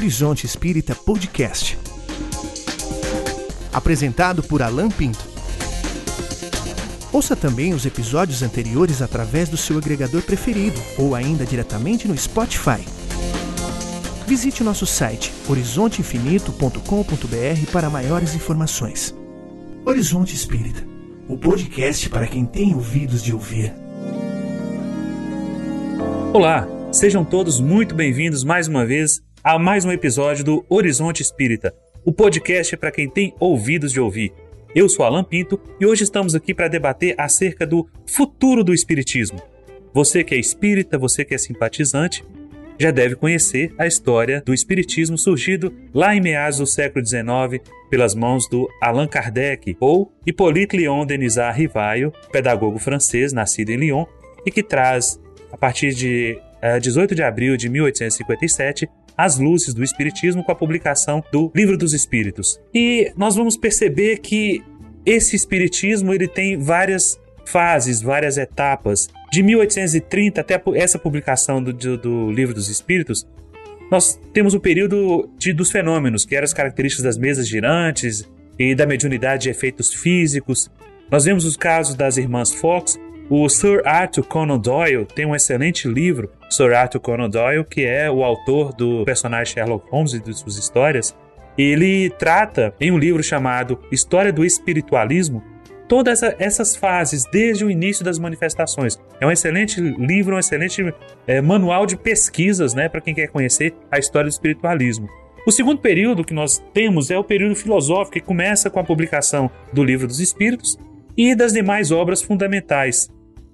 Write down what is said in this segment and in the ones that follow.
Horizonte Espírita Podcast. Apresentado por Alan Pinto. Ouça também os episódios anteriores através do seu agregador preferido ou ainda diretamente no Spotify. Visite nosso site horizonteinfinito.com.br para maiores informações. Horizonte Espírita, o podcast para quem tem ouvidos de ouvir. Olá, sejam todos muito bem-vindos mais uma vez a mais um episódio do Horizonte Espírita, o podcast para quem tem ouvidos de ouvir. Eu sou Alan Pinto e hoje estamos aqui para debater acerca do futuro do Espiritismo. Você que é espírita, você que é simpatizante, já deve conhecer a história do Espiritismo surgido lá em meados do século XIX pelas mãos do Allan Kardec ou Hippolyte Léon Denisard Rivaio, pedagogo francês nascido em Lyon e que traz a partir de uh, eh, 18 de abril de 1857, as luzes do Espiritismo com a publicação do Livro dos Espíritos. E nós vamos perceber que esse Espiritismo ele tem várias fases, várias etapas. De 1830 até essa publicação do, do, do Livro dos Espíritos, nós temos o período de, dos fenômenos, que eram as características das mesas girantes e da mediunidade de efeitos físicos. Nós vemos os casos das irmãs Fox o Sir Arthur Conan Doyle tem um excelente livro, Sir Arthur Conan Doyle, que é o autor do personagem Sherlock Holmes e de suas histórias. Ele trata em um livro chamado História do Espiritualismo todas essa, essas fases, desde o início das manifestações. É um excelente livro, um excelente é, manual de pesquisas né, para quem quer conhecer a história do espiritualismo. O segundo período que nós temos é o período filosófico, que começa com a publicação do Livro dos Espíritos e das demais obras fundamentais,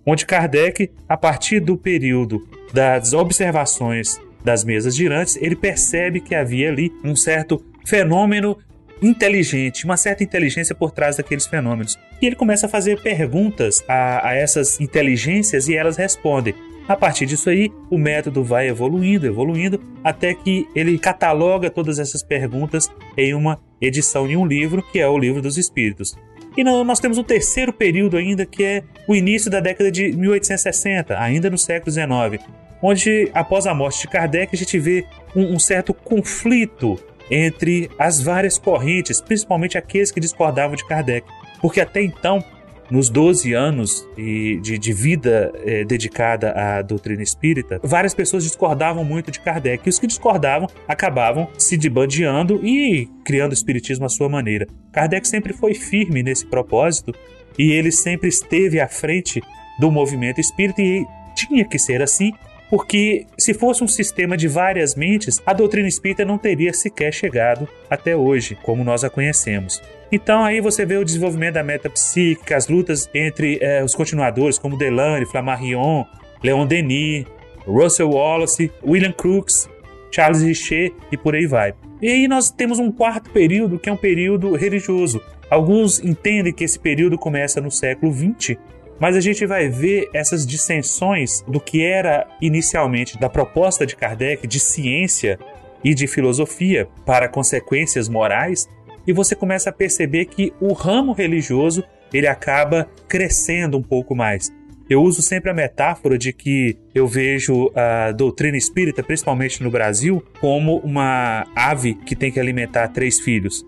onde Kardec, a partir do período das observações das mesas girantes, ele percebe que havia ali um certo fenômeno inteligente, uma certa inteligência por trás daqueles fenômenos. E ele começa a fazer perguntas a, a essas inteligências e elas respondem. A partir disso aí, o método vai evoluindo, evoluindo, até que ele cataloga todas essas perguntas em uma edição de um livro, que é o Livro dos Espíritos. E nós temos um terceiro período ainda, que é o início da década de 1860, ainda no século XIX, onde, após a morte de Kardec, a gente vê um, um certo conflito entre as várias correntes, principalmente aqueles que discordavam de Kardec. Porque até então nos 12 anos de, de vida é, dedicada à doutrina espírita, várias pessoas discordavam muito de Kardec. E os que discordavam acabavam se debandeando e criando o espiritismo à sua maneira. Kardec sempre foi firme nesse propósito e ele sempre esteve à frente do movimento espírita e tinha que ser assim, porque se fosse um sistema de várias mentes, a doutrina espírita não teria sequer chegado até hoje, como nós a conhecemos. Então aí você vê o desenvolvimento da metapsíquica, as lutas entre é, os continuadores como Delane, Flammarion, Leon Denis, Russell Wallace, William Crookes, Charles Richer e por aí vai. E aí nós temos um quarto período que é um período religioso. Alguns entendem que esse período começa no século XX, mas a gente vai ver essas dissensões do que era inicialmente da proposta de Kardec de ciência e de filosofia para consequências morais e você começa a perceber que o ramo religioso ele acaba crescendo um pouco mais. Eu uso sempre a metáfora de que eu vejo a doutrina espírita, principalmente no Brasil, como uma ave que tem que alimentar três filhos.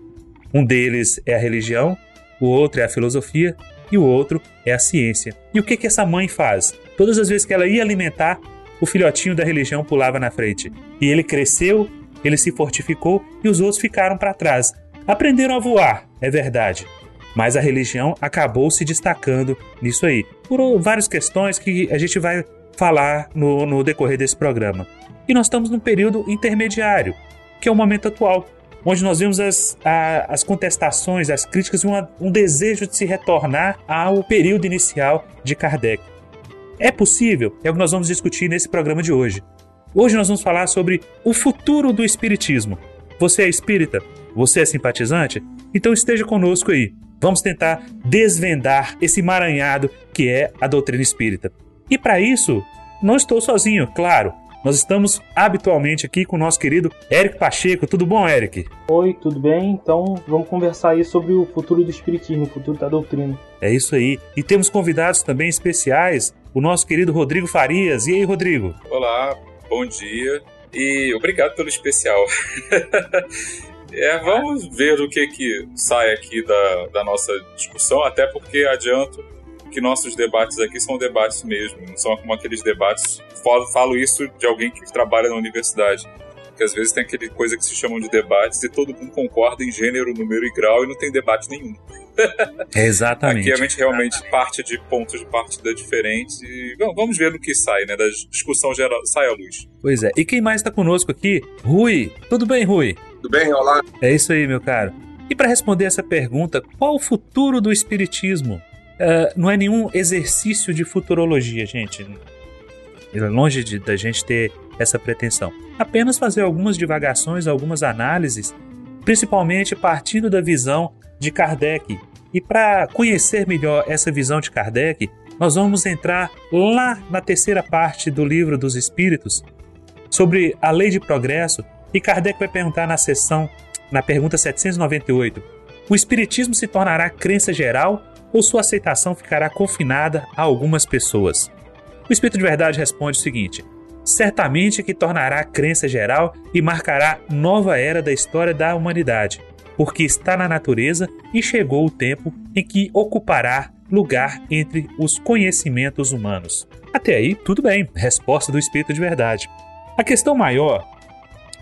Um deles é a religião, o outro é a filosofia e o outro é a ciência. E o que, que essa mãe faz? Todas as vezes que ela ia alimentar, o filhotinho da religião pulava na frente. E ele cresceu, ele se fortificou e os outros ficaram para trás. Aprenderam a voar, é verdade, mas a religião acabou se destacando nisso aí, por várias questões que a gente vai falar no, no decorrer desse programa. E nós estamos num período intermediário, que é o momento atual, onde nós vemos as, a, as contestações, as críticas e uma, um desejo de se retornar ao período inicial de Kardec. É possível? É o que nós vamos discutir nesse programa de hoje. Hoje nós vamos falar sobre o futuro do Espiritismo. Você é espírita? Você é simpatizante? Então esteja conosco aí. Vamos tentar desvendar esse emaranhado que é a doutrina espírita. E para isso, não estou sozinho, claro. Nós estamos habitualmente aqui com o nosso querido Eric Pacheco. Tudo bom, Eric? Oi, tudo bem? Então vamos conversar aí sobre o futuro do Espiritismo, o futuro da doutrina. É isso aí. E temos convidados também especiais, o nosso querido Rodrigo Farias. E aí, Rodrigo? Olá, bom dia. E obrigado pelo especial. é, vamos ver o que, que sai aqui da, da nossa discussão, até porque adianto que nossos debates aqui são debates mesmo, não são como aqueles debates. Falo, falo isso de alguém que trabalha na universidade. Que às vezes tem aquele coisa que se chamam de debates e todo mundo concorda em gênero, número e grau e não tem debate nenhum. Exatamente. Aqui a gente realmente parte de pontos de partida diferentes e vamos ver no que sai, né? Da discussão geral, sai à luz. Pois é. E quem mais está conosco aqui? Rui. Tudo bem, Rui? Tudo bem, olá. É isso aí, meu caro. E para responder essa pergunta, qual o futuro do espiritismo? Uh, não é nenhum exercício de futurologia, gente. É longe de, da gente ter essa pretensão. Apenas fazer algumas divagações, algumas análises, principalmente partindo da visão de Kardec. E para conhecer melhor essa visão de Kardec, nós vamos entrar lá na terceira parte do livro dos Espíritos sobre a lei de progresso. E Kardec vai perguntar na sessão, na pergunta 798: o Espiritismo se tornará crença geral ou sua aceitação ficará confinada a algumas pessoas? O Espírito de Verdade responde o seguinte: certamente que tornará crença geral e marcará nova era da história da humanidade, porque está na natureza e chegou o tempo em que ocupará lugar entre os conhecimentos humanos. Até aí, tudo bem, resposta do Espírito de Verdade. A questão maior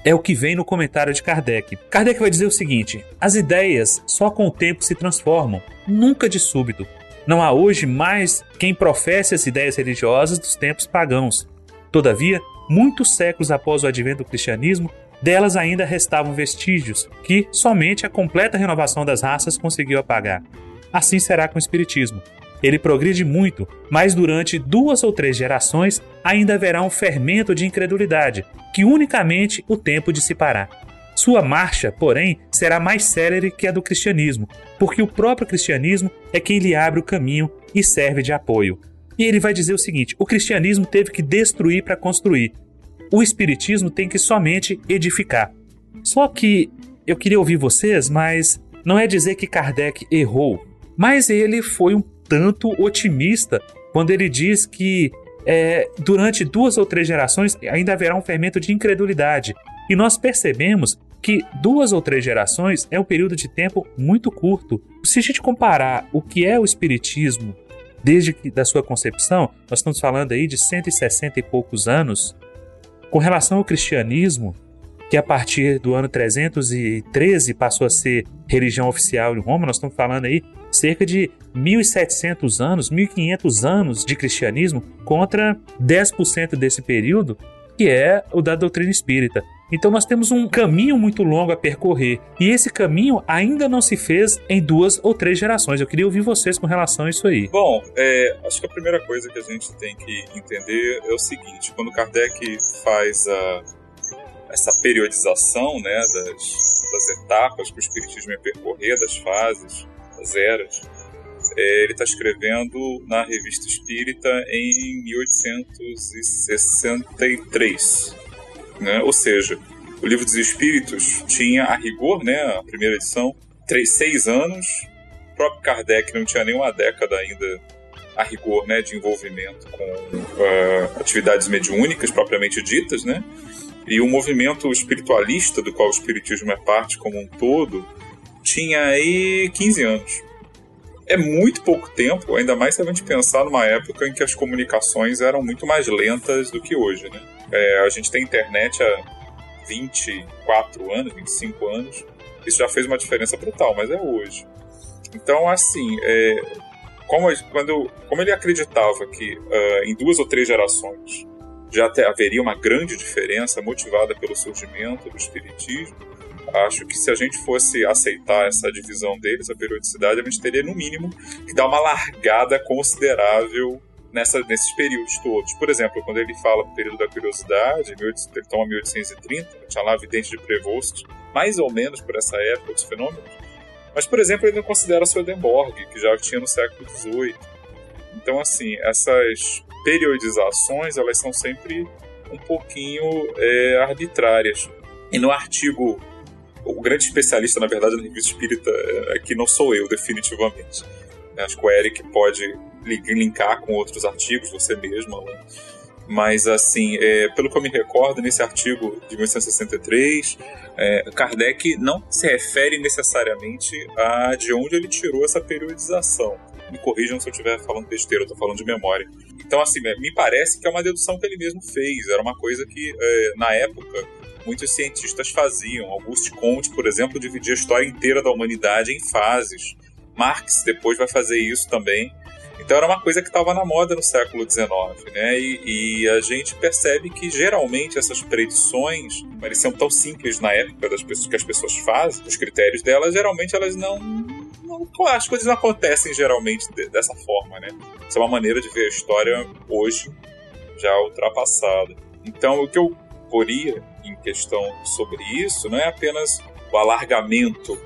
é o que vem no comentário de Kardec. Kardec vai dizer o seguinte: as ideias só com o tempo se transformam, nunca de súbito. Não há hoje mais quem professe as ideias religiosas dos tempos pagãos. Todavia, muitos séculos após o advento do cristianismo, delas ainda restavam vestígios que somente a completa renovação das raças conseguiu apagar. Assim será com o Espiritismo. Ele progride muito, mas durante duas ou três gerações ainda haverá um fermento de incredulidade, que unicamente o tempo dissipará. Sua marcha, porém, será mais célere que a do cristianismo, porque o próprio cristianismo é quem lhe abre o caminho e serve de apoio. E ele vai dizer o seguinte: o cristianismo teve que destruir para construir. O espiritismo tem que somente edificar. Só que eu queria ouvir vocês, mas não é dizer que Kardec errou, mas ele foi um tanto otimista quando ele diz que é, durante duas ou três gerações ainda haverá um fermento de incredulidade. E nós percebemos que duas ou três gerações é um período de tempo muito curto. Se a gente comparar o que é o Espiritismo desde que, da sua concepção, nós estamos falando aí de 160 e poucos anos, com relação ao cristianismo, que a partir do ano 313 passou a ser religião oficial em Roma, nós estamos falando aí cerca de 1.700 anos, 1.500 anos de cristianismo contra 10% desse período, que é o da doutrina espírita. Então nós temos um caminho muito longo a percorrer e esse caminho ainda não se fez em duas ou três gerações. Eu queria ouvir vocês com relação a isso aí. Bom, é, acho que a primeira coisa que a gente tem que entender é o seguinte: quando Kardec faz a, essa periodização né, das, das etapas que o Espiritismo ia percorrer, das fases, das eras, é, ele está escrevendo na Revista Espírita em 1863. Né? Ou seja, o Livro dos Espíritos tinha, a rigor, né, a primeira edição, três, seis anos. O próprio Kardec não tinha nenhuma década ainda a rigor né, de envolvimento com uh, atividades mediúnicas propriamente ditas, né? E o movimento espiritualista do qual o espiritismo é parte como um todo tinha aí 15 anos. É muito pouco tempo, ainda mais se a gente pensar numa época em que as comunicações eram muito mais lentas do que hoje, né? É, a gente tem internet há 24 anos, 25 anos. Isso já fez uma diferença brutal, mas é hoje. Então, assim, é, como, quando, como ele acreditava que uh, em duas ou três gerações já haveria uma grande diferença motivada pelo surgimento do espiritismo, acho que se a gente fosse aceitar essa divisão deles, a periodicidade, a gente teria no mínimo que dar uma largada considerável nessa, nesses períodos todos. Por exemplo, quando ele fala do período da curiosidade, ele toma 1830, tinha lá vidente de Prevost, mais ou menos por essa época dos fenômenos. Mas, por exemplo, ele não considera Swedenborg, que já tinha no século XVIII. Então, assim, essas periodizações, elas são sempre um pouquinho é, arbitrárias. E no artigo, o grande especialista, na verdade, na revista espírita, é, que não sou eu, definitivamente. Acho que o Eric pode linkar com outros artigos, você mesmo, Mas, assim, é, pelo que eu me recordo, nesse artigo de 1963, é, Kardec não se refere necessariamente a de onde ele tirou essa periodização. Me corrijam se eu estiver falando besteira, eu estou falando de memória. Então, assim, me parece que é uma dedução que ele mesmo fez. Era uma coisa que, é, na época, muitos cientistas faziam. Auguste Comte, por exemplo, dividia a história inteira da humanidade em fases. Marx depois vai fazer isso também. Então era uma coisa que estava na moda no século XIX, né? E, e, a gente percebe que geralmente essas predições pareciam tão simples na época das pessoas que as pessoas fazem, os critérios delas, geralmente elas não, não as coisas não acontecem geralmente de, dessa forma, né? Isso é uma maneira de ver a história hoje já ultrapassada. Então o que eu poria em questão sobre isso não é apenas o alargamento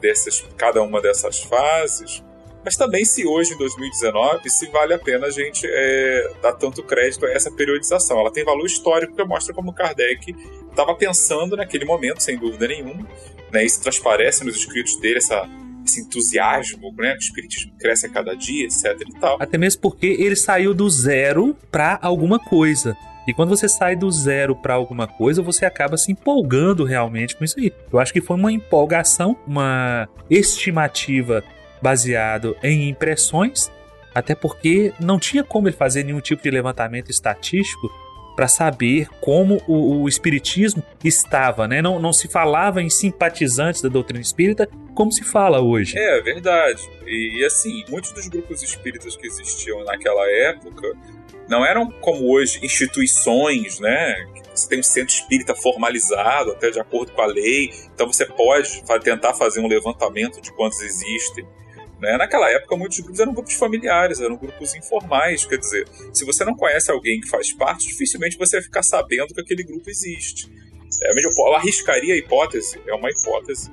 dessas cada uma dessas fases mas também se hoje, em 2019, se vale a pena a gente é, dar tanto crédito a essa periodização. Ela tem valor histórico que mostra como Kardec estava pensando naquele momento, sem dúvida nenhuma. Né? Isso transparece nos escritos dele, essa, esse entusiasmo, né? O espiritismo cresce a cada dia, etc e tal. Até mesmo porque ele saiu do zero para alguma coisa. E quando você sai do zero para alguma coisa, você acaba se empolgando realmente com isso aí. Eu acho que foi uma empolgação, uma estimativa baseado em impressões, até porque não tinha como ele fazer nenhum tipo de levantamento estatístico para saber como o, o, espiritismo estava, né? Não, não se falava em simpatizantes da doutrina espírita como se fala hoje. É, verdade. E, e assim, muitos dos grupos espíritas que existiam naquela época não eram como hoje instituições, né? Você tem um centro espírita formalizado, até de acordo com a lei, então você pode tentar fazer um levantamento de quantos existem. Né? Naquela época, muitos grupos eram grupos familiares, eram grupos informais. Quer dizer, se você não conhece alguém que faz parte, dificilmente você vai ficar sabendo que aquele grupo existe. É, eu arriscaria a hipótese, é uma hipótese,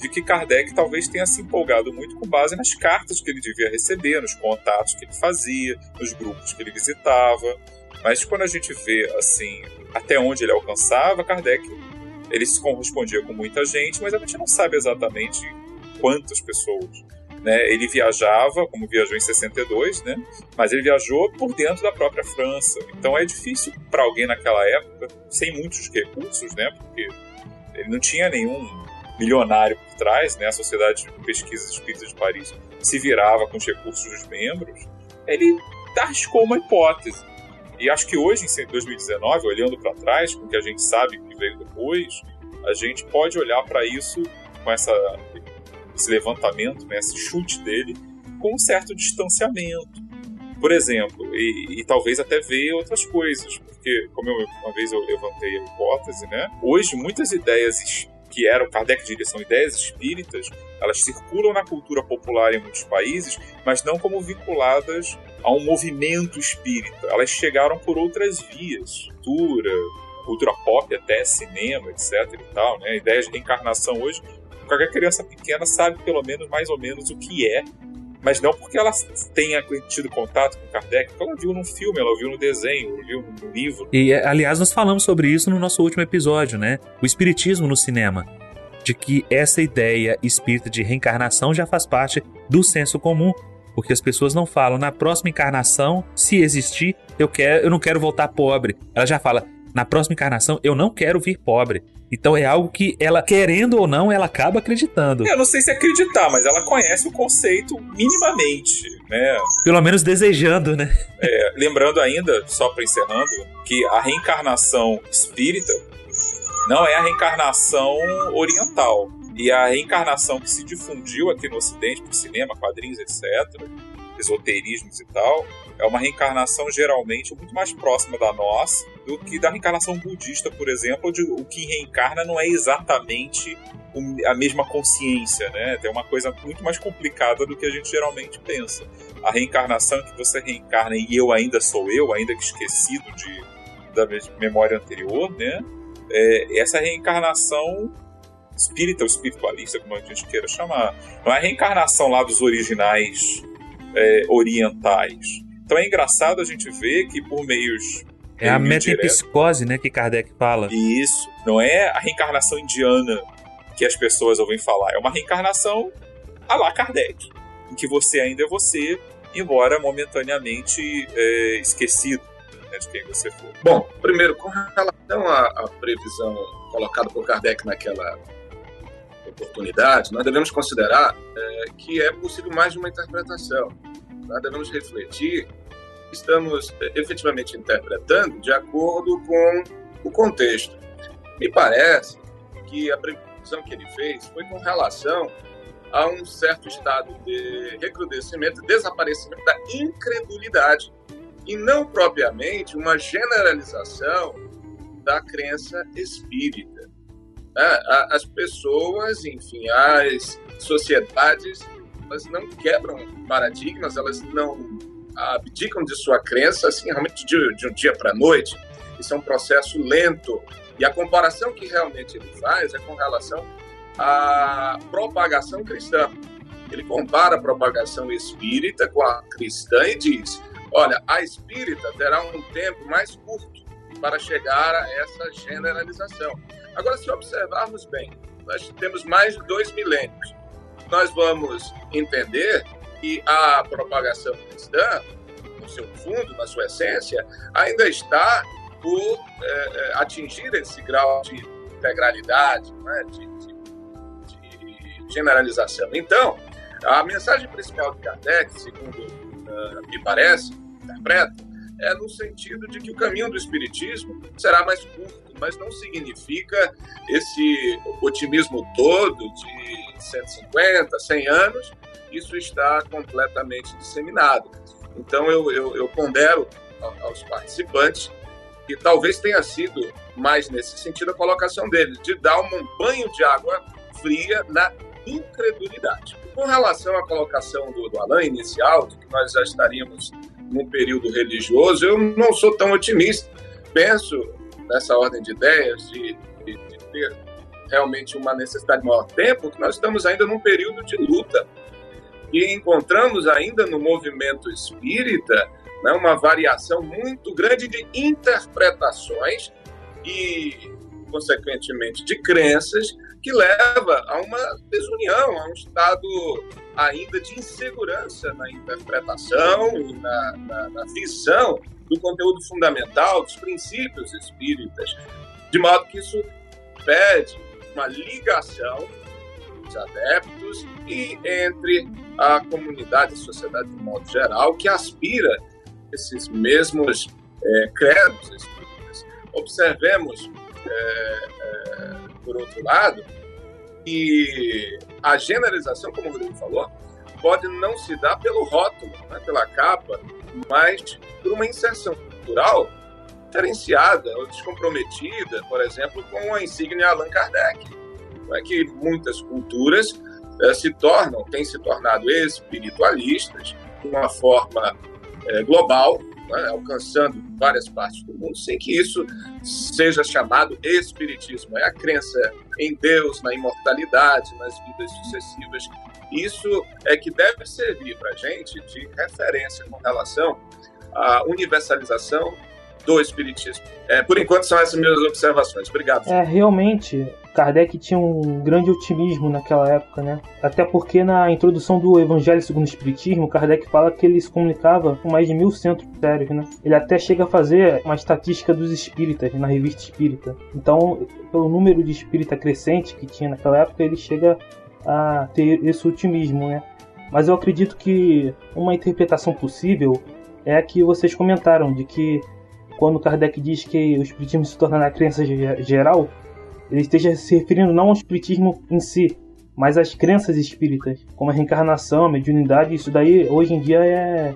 de que Kardec talvez tenha se empolgado muito com base nas cartas que ele devia receber, nos contatos que ele fazia, nos grupos que ele visitava. Mas quando a gente vê assim até onde ele alcançava, Kardec ele se correspondia com muita gente, mas a gente não sabe exatamente quantas pessoas. Né? Ele viajava, como viajou em 62, né? mas ele viajou por dentro da própria França. Então é difícil para alguém naquela época, sem muitos recursos, né? porque ele não tinha nenhum milionário por trás, né? a Sociedade de Pesquisas Espíritas de Paris se virava com os recursos dos membros, ele arriscou uma hipótese. E acho que hoje, em 2019, olhando para trás, com o que a gente sabe que veio depois, a gente pode olhar para isso com essa esse levantamento, né, esse chute dele, com um certo distanciamento. Por exemplo, e, e, talvez até ver outras coisas, porque, como eu, uma vez eu levantei a hipótese, né, hoje muitas ideias que eram, Kardec diria, são ideias espíritas, elas circulam na cultura popular em muitos países, mas não como vinculadas a um movimento espírita. Elas chegaram por outras vias, cultura, cultura pop, até cinema, etc. e tal, né? Ideias de reencarnação hoje qualquer criança pequena sabe pelo menos mais ou menos o que é, mas não porque ela tenha tido contato com Kardec, porque ela viu num filme, ela viu no desenho, viu no livro. E aliás, nós falamos sobre isso no nosso último episódio, né? O espiritismo no cinema. De que essa ideia espírita de reencarnação já faz parte do senso comum, porque as pessoas não falam na próxima encarnação, se existir, eu quero, eu não quero voltar pobre. Ela já fala, na próxima encarnação eu não quero vir pobre. Então é algo que ela, querendo ou não, ela acaba acreditando. Eu não sei se acreditar, mas ela conhece o conceito minimamente, né? Pelo menos desejando, né? É, lembrando ainda, só para encerrando, que a reencarnação espírita não é a reencarnação oriental. E a reencarnação que se difundiu aqui no Ocidente, por cinema, quadrinhos, etc., esoterismos e tal, é uma reencarnação geralmente muito mais próxima da nossa do que da reencarnação budista, por exemplo, onde o que reencarna não é exatamente a mesma consciência, né? É uma coisa muito mais complicada do que a gente geralmente pensa. A reencarnação que você reencarna e eu ainda sou eu, ainda que esquecido de, da memória anterior, né? É, essa reencarnação espírita ou espiritualista, como a gente queira chamar, não é a reencarnação lá dos originais é, orientais. Então é engraçado a gente ver que por meios é a metempsicose, né, que Kardec fala. Isso. Não é a reencarnação indiana que as pessoas ouvem falar. É uma reencarnação a lá Kardec, em que você ainda é você, embora momentaneamente é, esquecido. né, de quem você for. Bom, primeiro, com relação à, à previsão colocada por Kardec naquela oportunidade, nós devemos considerar é, que é possível mais de uma interpretação. Nós devemos refletir estamos é, efetivamente interpretando de acordo com o contexto. Me parece que a previsão que ele fez foi com relação a um certo estado de recrudescimento, desaparecimento da incredulidade e não propriamente uma generalização da crença espírita. É, as pessoas, enfim, as sociedades, elas não quebram paradigmas, elas não abdicam de sua crença assim realmente de, de um dia para a noite. Isso é um processo lento. E a comparação que realmente ele faz é com relação à propagação cristã. Ele compara a propagação espírita com a cristã e diz: olha, a espírita terá um tempo mais curto para chegar a essa generalização. Agora, se observarmos bem, nós temos mais de dois milênios. Nós vamos entender que a propagação cristã, no seu fundo, na sua essência, ainda está por é, atingir esse grau de integralidade, né, de, de, de, generalização. Então, a mensagem principal de Kardec, segundo uh, me parece, interpreta, é no sentido de que o caminho do Espiritismo será mais curto, mas não significa esse otimismo todo de 150, 100 anos, isso está completamente disseminado. Então, eu, eu, eu pondero aos participantes que talvez tenha sido mais nesse sentido a colocação dele, de dar um banho de água fria na incredulidade. Com relação à colocação do, do Alain inicial, de que nós já estaríamos num período religioso, eu não sou tão otimista. Penso nessa ordem de ideias de, de, de ter realmente uma necessidade de maior tempo, que nós estamos ainda num período de luta e encontramos ainda no movimento espírita né, uma variação muito grande de interpretações e, consequentemente, de crenças que leva a uma desunião, a um estado ainda de insegurança na interpretação e na, na, na visão do conteúdo fundamental, dos princípios espíritas, de modo que isso pede uma ligação dos adeptos e entre a comunidade e a sociedade de modo geral, que aspira esses mesmos é, credos espíritas. Observemos, é, é, por outro lado, que a generalização, como o Rodrigo falou, pode não se dar pelo rótulo, né, pela capa, mas por uma inserção cultural diferenciada ou descomprometida, por exemplo, com a insígnia Allan Kardec. Não é que muitas culturas é, se tornam, têm se tornado espiritualistas de uma forma é, global, né, alcançando várias partes do mundo, sem que isso seja chamado espiritismo. É a crença em Deus, na imortalidade, nas vidas sucessivas. Isso é que deve servir para a gente de referência com relação à universalização do Espiritismo. É, por enquanto são essas minhas observações. Obrigado. É, realmente, Kardec tinha um grande otimismo naquela época, né? Até porque na introdução do Evangelho segundo o Espiritismo, Kardec fala que ele se comunicava com mais de mil centros sérios, né? Ele até chega a fazer uma estatística dos espíritas na revista Espírita. Então, pelo número de espírita crescente que tinha naquela época, ele chega a ter esse otimismo, né? Mas eu acredito que uma interpretação possível é a que vocês comentaram, de que quando Kardec diz que o espiritismo se torna na crença geral, ele esteja se referindo não ao espiritismo em si, mas às crenças espíritas, como a reencarnação, a mediunidade, isso daí hoje em dia é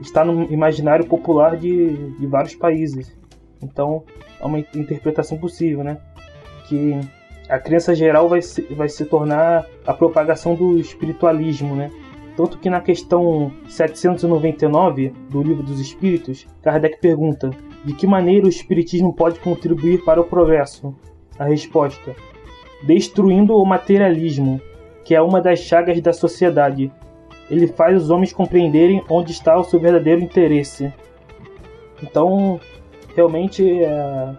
está no imaginário popular de, de vários países. Então, é uma interpretação possível, né? Que a crença geral vai se, vai se tornar a propagação do espiritualismo, né? Tanto que na questão 799 do Livro dos Espíritos, Kardec pergunta: de que maneira o Espiritismo pode contribuir para o progresso? A resposta: destruindo o materialismo, que é uma das chagas da sociedade. Ele faz os homens compreenderem onde está o seu verdadeiro interesse. Então, realmente, é,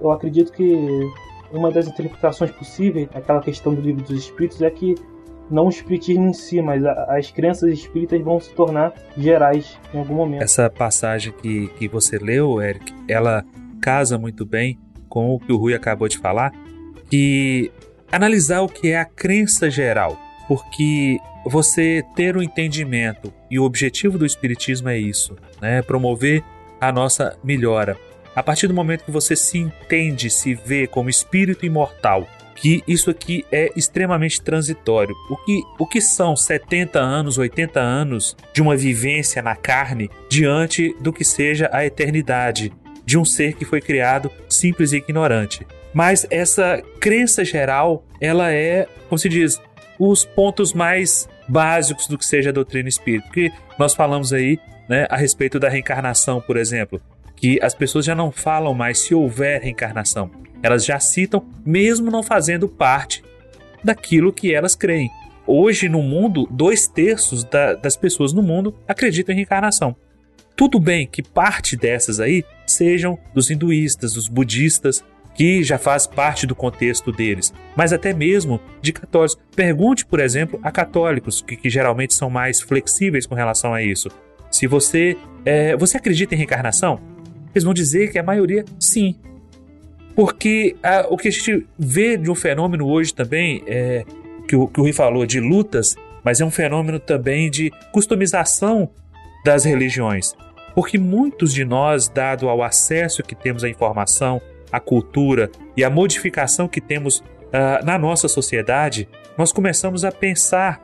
eu acredito que uma das interpretações possíveis, aquela questão do livro dos Espíritos, é que não o espiritismo em si, mas as crenças espíritas vão se tornar gerais em algum momento. Essa passagem que, que você leu, Eric, ela casa muito bem com o que o Rui acabou de falar, que analisar o que é a crença geral, porque você ter o um entendimento e o objetivo do espiritismo é isso, né? Promover a nossa melhora. A partir do momento que você se entende, se vê como espírito imortal, que isso aqui é extremamente transitório. O que, o que são 70 anos, 80 anos de uma vivência na carne diante do que seja a eternidade de um ser que foi criado simples e ignorante? Mas essa crença geral, ela é, como se diz, os pontos mais básicos do que seja a doutrina espírita. Porque nós falamos aí né, a respeito da reencarnação, por exemplo, que as pessoas já não falam mais se houver reencarnação. Elas já citam, mesmo não fazendo parte daquilo que elas creem. Hoje, no mundo, dois terços da, das pessoas no mundo acreditam em reencarnação. Tudo bem que parte dessas aí sejam dos hinduístas, dos budistas, que já faz parte do contexto deles, mas até mesmo de católicos. Pergunte, por exemplo, a católicos, que, que geralmente são mais flexíveis com relação a isso. Se você, é, você acredita em reencarnação? Eles vão dizer que a maioria sim. Porque a, o que a gente vê de um fenômeno hoje também, é, que, o, que o Rui falou, de lutas, mas é um fenômeno também de customização das religiões. Porque muitos de nós, dado ao acesso que temos à informação, à cultura e à modificação que temos uh, na nossa sociedade, nós começamos a pensar.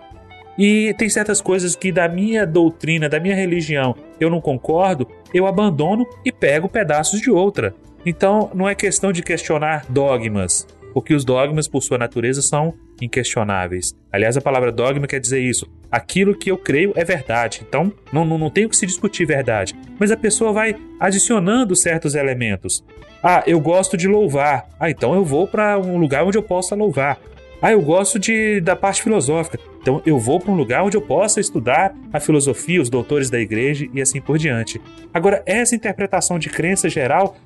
E tem certas coisas que da minha doutrina, da minha religião, eu não concordo, eu abandono e pego pedaços de outra. Então, não é questão de questionar dogmas, porque os dogmas, por sua natureza, são inquestionáveis. Aliás, a palavra dogma quer dizer isso. Aquilo que eu creio é verdade. Então, não, não, não tem o que se discutir verdade. Mas a pessoa vai adicionando certos elementos. Ah, eu gosto de louvar. Ah, então eu vou para um lugar onde eu possa louvar. Ah, eu gosto de, da parte filosófica. Então eu vou para um lugar onde eu possa estudar a filosofia, os doutores da igreja e assim por diante. Agora, essa interpretação de crença geral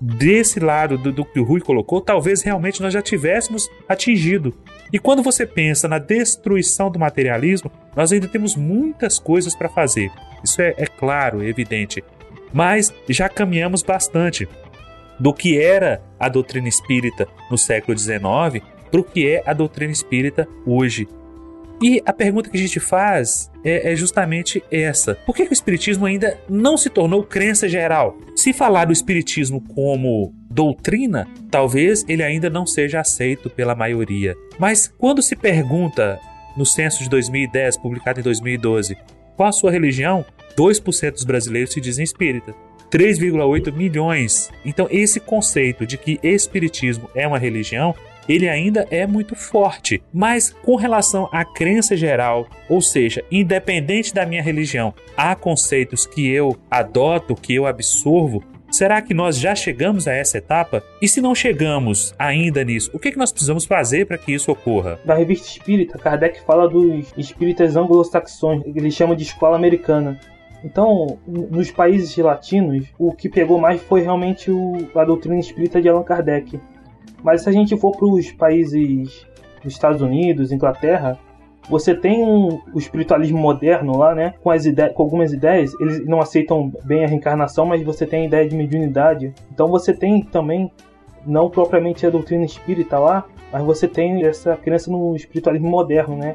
desse lado do, do, que o Rui colocou, talvez realmente nós já tivéssemos atingido. E quando você pensa na destruição do materialismo, nós ainda temos muitas coisas para fazer. Isso é, é claro, é evidente. Mas já caminhamos bastante do que era a doutrina espírita no século XIX para o que é a doutrina espírita hoje. E a pergunta que a gente faz é, é justamente essa: por que, que, o Espiritismo ainda não se tornou crença geral? Se falar do Espiritismo como doutrina, talvez ele ainda não seja aceito pela maioria. Mas quando se pergunta no censo de 2010, publicado em 2012, qual a sua religião, 2% dos brasileiros se dizem espírita. 3,8 milhões. Então, esse conceito de que espiritismo é uma religião ele ainda é muito forte. Mas com relação à crença geral, ou seja, independente da minha religião, há conceitos que eu adoto, que eu absorvo. Será que nós já chegamos a essa etapa? E se não chegamos ainda nisso, o que, é que nós precisamos fazer para que isso ocorra? Na revista Espírita, Kardec fala dos espíritas anglo-saxões, ele chama de escola americana. Então, nos países latinos, o que pegou mais foi realmente o, a doutrina espírita de Allan Kardec. Mas se a gente for para os países dos Estados Unidos, Inglaterra, você tem um, o espiritualismo moderno lá, né? Com, as com algumas ideias, eles não aceitam bem a reencarnação, mas você tem a ideia de mediunidade. Então você tem também, não propriamente a doutrina espírita lá, mas você tem essa crença no espiritualismo moderno, né?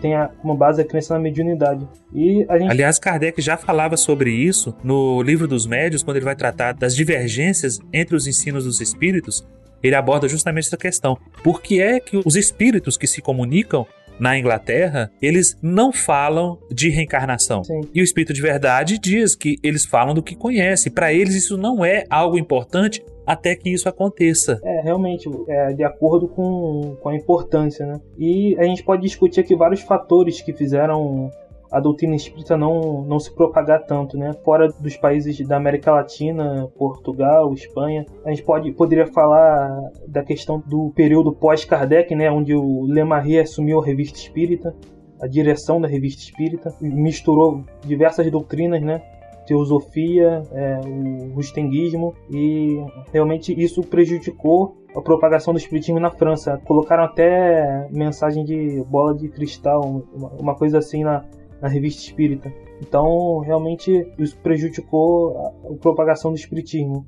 Tem como base a crença na mediunidade. E a gente... Aliás, Kardec já falava sobre isso no livro dos médios, quando ele vai tratar das divergências entre os ensinos dos espíritos ele aborda justamente essa questão. Por que é que os espíritos que se comunicam na Inglaterra, eles não falam de reencarnação. Sim. E o espírito de verdade diz que eles falam do que conhece. Para eles isso não é algo importante até que isso aconteça. É, realmente, é de acordo com, com a importância, né? E a gente pode discutir aqui vários fatores que fizeram a doutrina espírita não, não se propagar tanto, né? Fora dos países da América Latina, Portugal, Espanha, a gente pode, poderia falar da questão do período pós-Kardec, né? Onde o Lemarrier assumiu a revista espírita, a direção da revista espírita, misturou diversas doutrinas, né? teosofia, é, o rustenguismo, e realmente isso prejudicou a propagação do espiritismo na França. Colocaram até mensagem de bola de cristal, uma, coisa assim na, na revista espírita. Então, realmente, isso prejudicou a, propagação do espiritismo.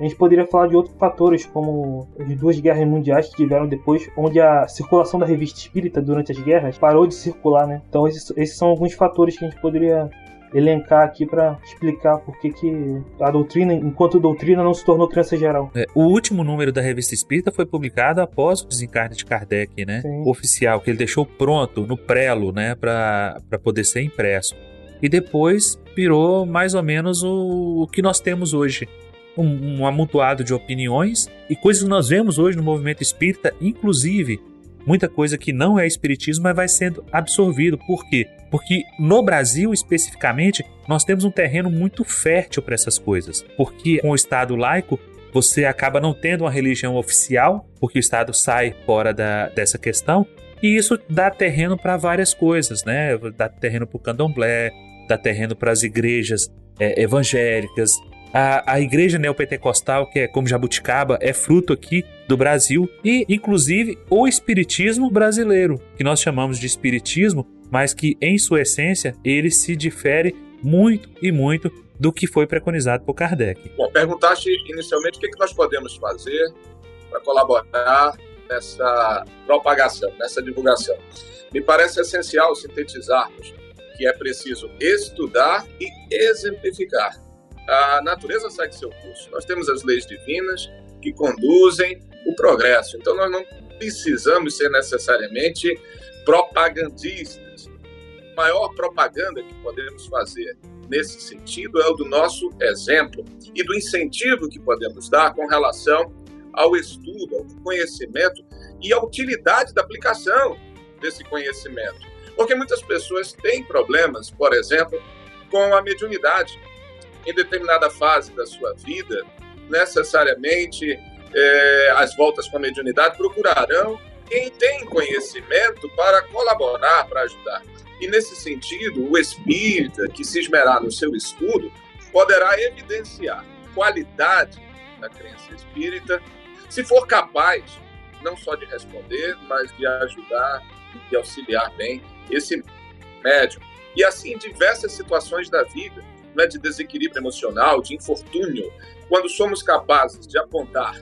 A gente poderia falar de outros fatores, como as duas guerras mundiais que tiveram depois, onde a circulação da revista espírita durante as guerras parou de circular, né? Então esses, esses são alguns fatores que a gente poderia elencar aqui para explicar por que, que a doutrina, enquanto doutrina, não se tornou crença geral. É, o último número da Revista Espírita foi publicado após o desencarne de Kardec, né? Sim. Oficial, que ele deixou pronto no prelo, né, para poder ser impresso. E depois virou mais ou menos o, o que nós temos hoje. Um, um amontoado de opiniões e coisas que nós vemos hoje no movimento espírita, inclusive muita coisa que não é espiritismo, mas vai sendo absorvido. Por quê? Porque no Brasil, especificamente, nós temos um terreno muito fértil para essas coisas. Porque com o Estado laico, você acaba não tendo uma religião oficial, porque o Estado sai fora da, dessa questão, e isso dá terreno para várias coisas, né? Dá terreno para o candomblé, dá terreno para as igrejas é, evangélicas. A, a igreja neopentecostal, que é como Jabuticaba, é fruto aqui do Brasil e, inclusive, o espiritismo brasileiro, que nós chamamos de espiritismo, mas que em sua essência ele se difere muito e muito do que foi preconizado por Kardec. Bom, perguntaste inicialmente o que, nós podemos fazer para colaborar nessa propagação, nessa divulgação. Me parece essencial sintetizarmos que é preciso estudar e exemplificar. A natureza segue seu curso. Nós temos as leis divinas que conduzem o progresso. Então nós não precisamos ser necessariamente propagandistas maior propaganda que podemos fazer nesse sentido é o do nosso exemplo e do incentivo que podemos dar com relação ao estudo, ao conhecimento e à utilidade da aplicação desse conhecimento. Porque muitas pessoas têm problemas, por exemplo, com a mediunidade. Em determinada fase da sua vida, necessariamente é, as voltas com a mediunidade procurarão quem tem conhecimento para colaborar, para ajudar. E nesse sentido, o espírita que se esmerar no seu estudo poderá evidenciar qualidade da crença espírita, se for capaz não só de responder, mas de ajudar e auxiliar bem esse médium. E assim, em diversas situações da vida, né, de desequilíbrio emocional, de infortúnio, quando somos capazes de apontar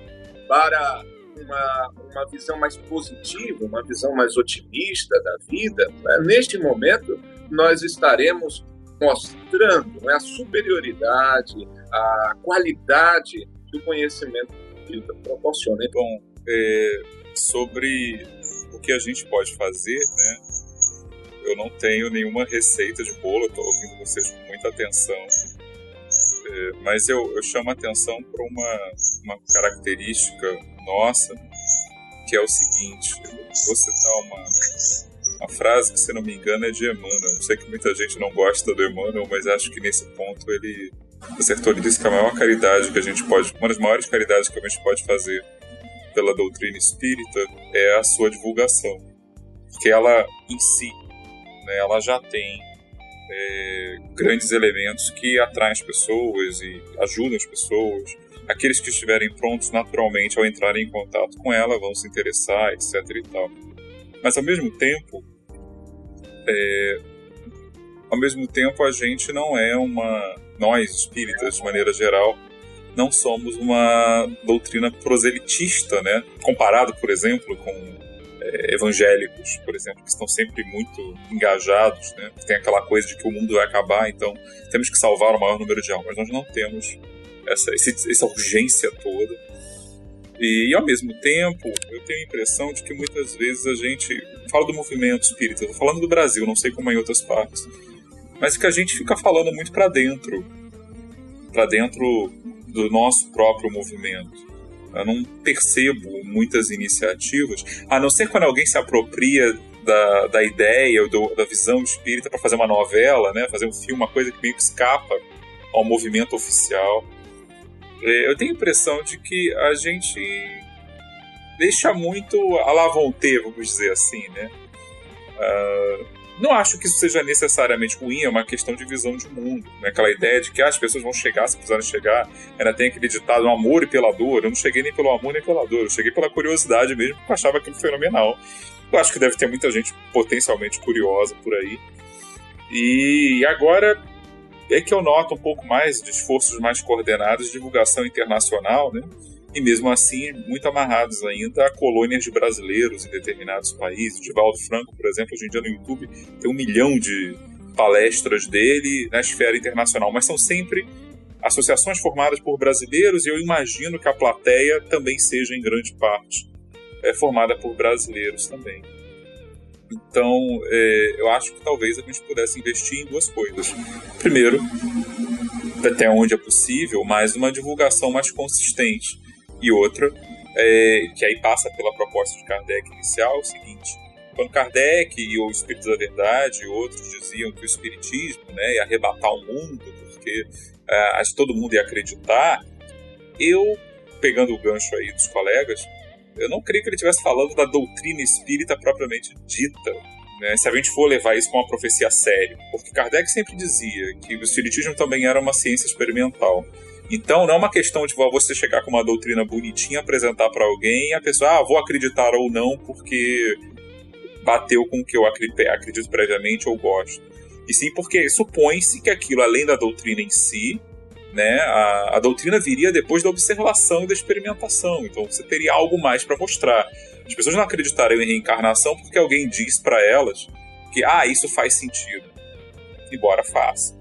para uma, uma visão mais positiva, uma visão mais otimista da vida, né? neste momento nós estaremos mostrando né, a superioridade, a qualidade do conhecimento que proporciona. Então, é, sobre o que a gente pode fazer, né? Eu não tenho nenhuma receita de bolo, estou ouvindo vocês com muita atenção. É, mas eu, eu chamo a atenção para uma, uma característica nossa, que é o seguinte: vou citar uma, uma frase que, se não me engano, é de Emmanuel. Eu sei que muita gente não gosta do Emmanuel, mas acho que nesse ponto ele acertou. Ele disse que a maior caridade que a gente pode, uma das maiores caridades que a gente pode fazer pela doutrina espírita é a sua divulgação, porque ela em si, né, ela já tem é, grandes elementos que atraem as pessoas e ajudam as pessoas aqueles que estiverem prontos naturalmente ao entrarem em contato com ela vão se interessar, etc. e tal. Mas ao mesmo tempo, é, ao mesmo tempo a gente não é uma, nós espíritas de maneira geral, não somos uma doutrina proselitista, né? Comparado, por exemplo, com é, evangélicos, por exemplo, que estão sempre muito engajados, né? Tem aquela coisa de que o mundo vai acabar, então temos que salvar o maior número de almas. Nós não temos essa, essa urgência toda. E, e, ao mesmo tempo, eu tenho a impressão de que muitas vezes a gente. Fala do movimento espírita, estou falando do Brasil, não sei como é em outras partes. Mas que a gente fica falando muito para dentro para dentro do nosso próprio movimento. Eu não percebo muitas iniciativas, a não ser quando alguém se apropria da, da ideia ou da visão espírita para fazer uma novela, né, fazer um filme, uma coisa que meio que escapa ao movimento oficial. É, eu tenho a impressão de que a gente deixa muito a la vamos dizer assim, né? Uh, Não acho que isso seja necessariamente ruim, é uma questão de visão de mundo. Né? Aquela ideia de que ah, as pessoas vão chegar se precisarem chegar. Ainda tem aquele ditado, um amor e pela dor. Eu não cheguei nem pelo amor nem pela dor, eu cheguei pela curiosidade mesmo, porque eu achava aquilo fenomenal. Eu acho que deve ter muita gente potencialmente curiosa por aí. E agora é que eu noto um pouco mais de esforços mais coordenados de divulgação internacional, né? E mesmo assim muito amarrados ainda a colônias de brasileiros em determinados países. Divaldo Franco, por exemplo, hoje em dia no YouTube tem um milhão de palestras dele na esfera internacional, mas são sempre associações formadas por brasileiros e eu imagino que a plateia também seja em grande parte é, formada por brasileiros também. Então, é, eu acho que talvez a gente pudesse investir em duas coisas. Primeiro, até onde é possível, mais uma divulgação mais consistente e outra, é, que aí passa pela proposta de Kardec inicial, é o seguinte: quando Kardec e o Espírito da Verdade e outros diziam que o Espiritismo né, ia arrebatar o mundo, porque é, todo mundo ia acreditar, eu, pegando o gancho aí dos colegas, eu não creio que ele estivesse falando da doutrina espírita propriamente dita, né, se a gente for levar isso com uma profecia séria. Porque Kardec sempre dizia que o Espiritismo também era uma ciência experimental. Então não é uma questão de você chegar com uma doutrina bonitinha, apresentar para alguém e a pessoa, ah, vou acreditar ou não porque bateu com o que eu acredito previamente ou gosto. E sim porque supõe-se que aquilo, além da doutrina em si, né, a, a, doutrina viria depois da observação e da experimentação. Então você teria algo mais para mostrar. As pessoas não acreditariam em reencarnação porque alguém diz para elas que ah, isso faz sentido. Embora faça.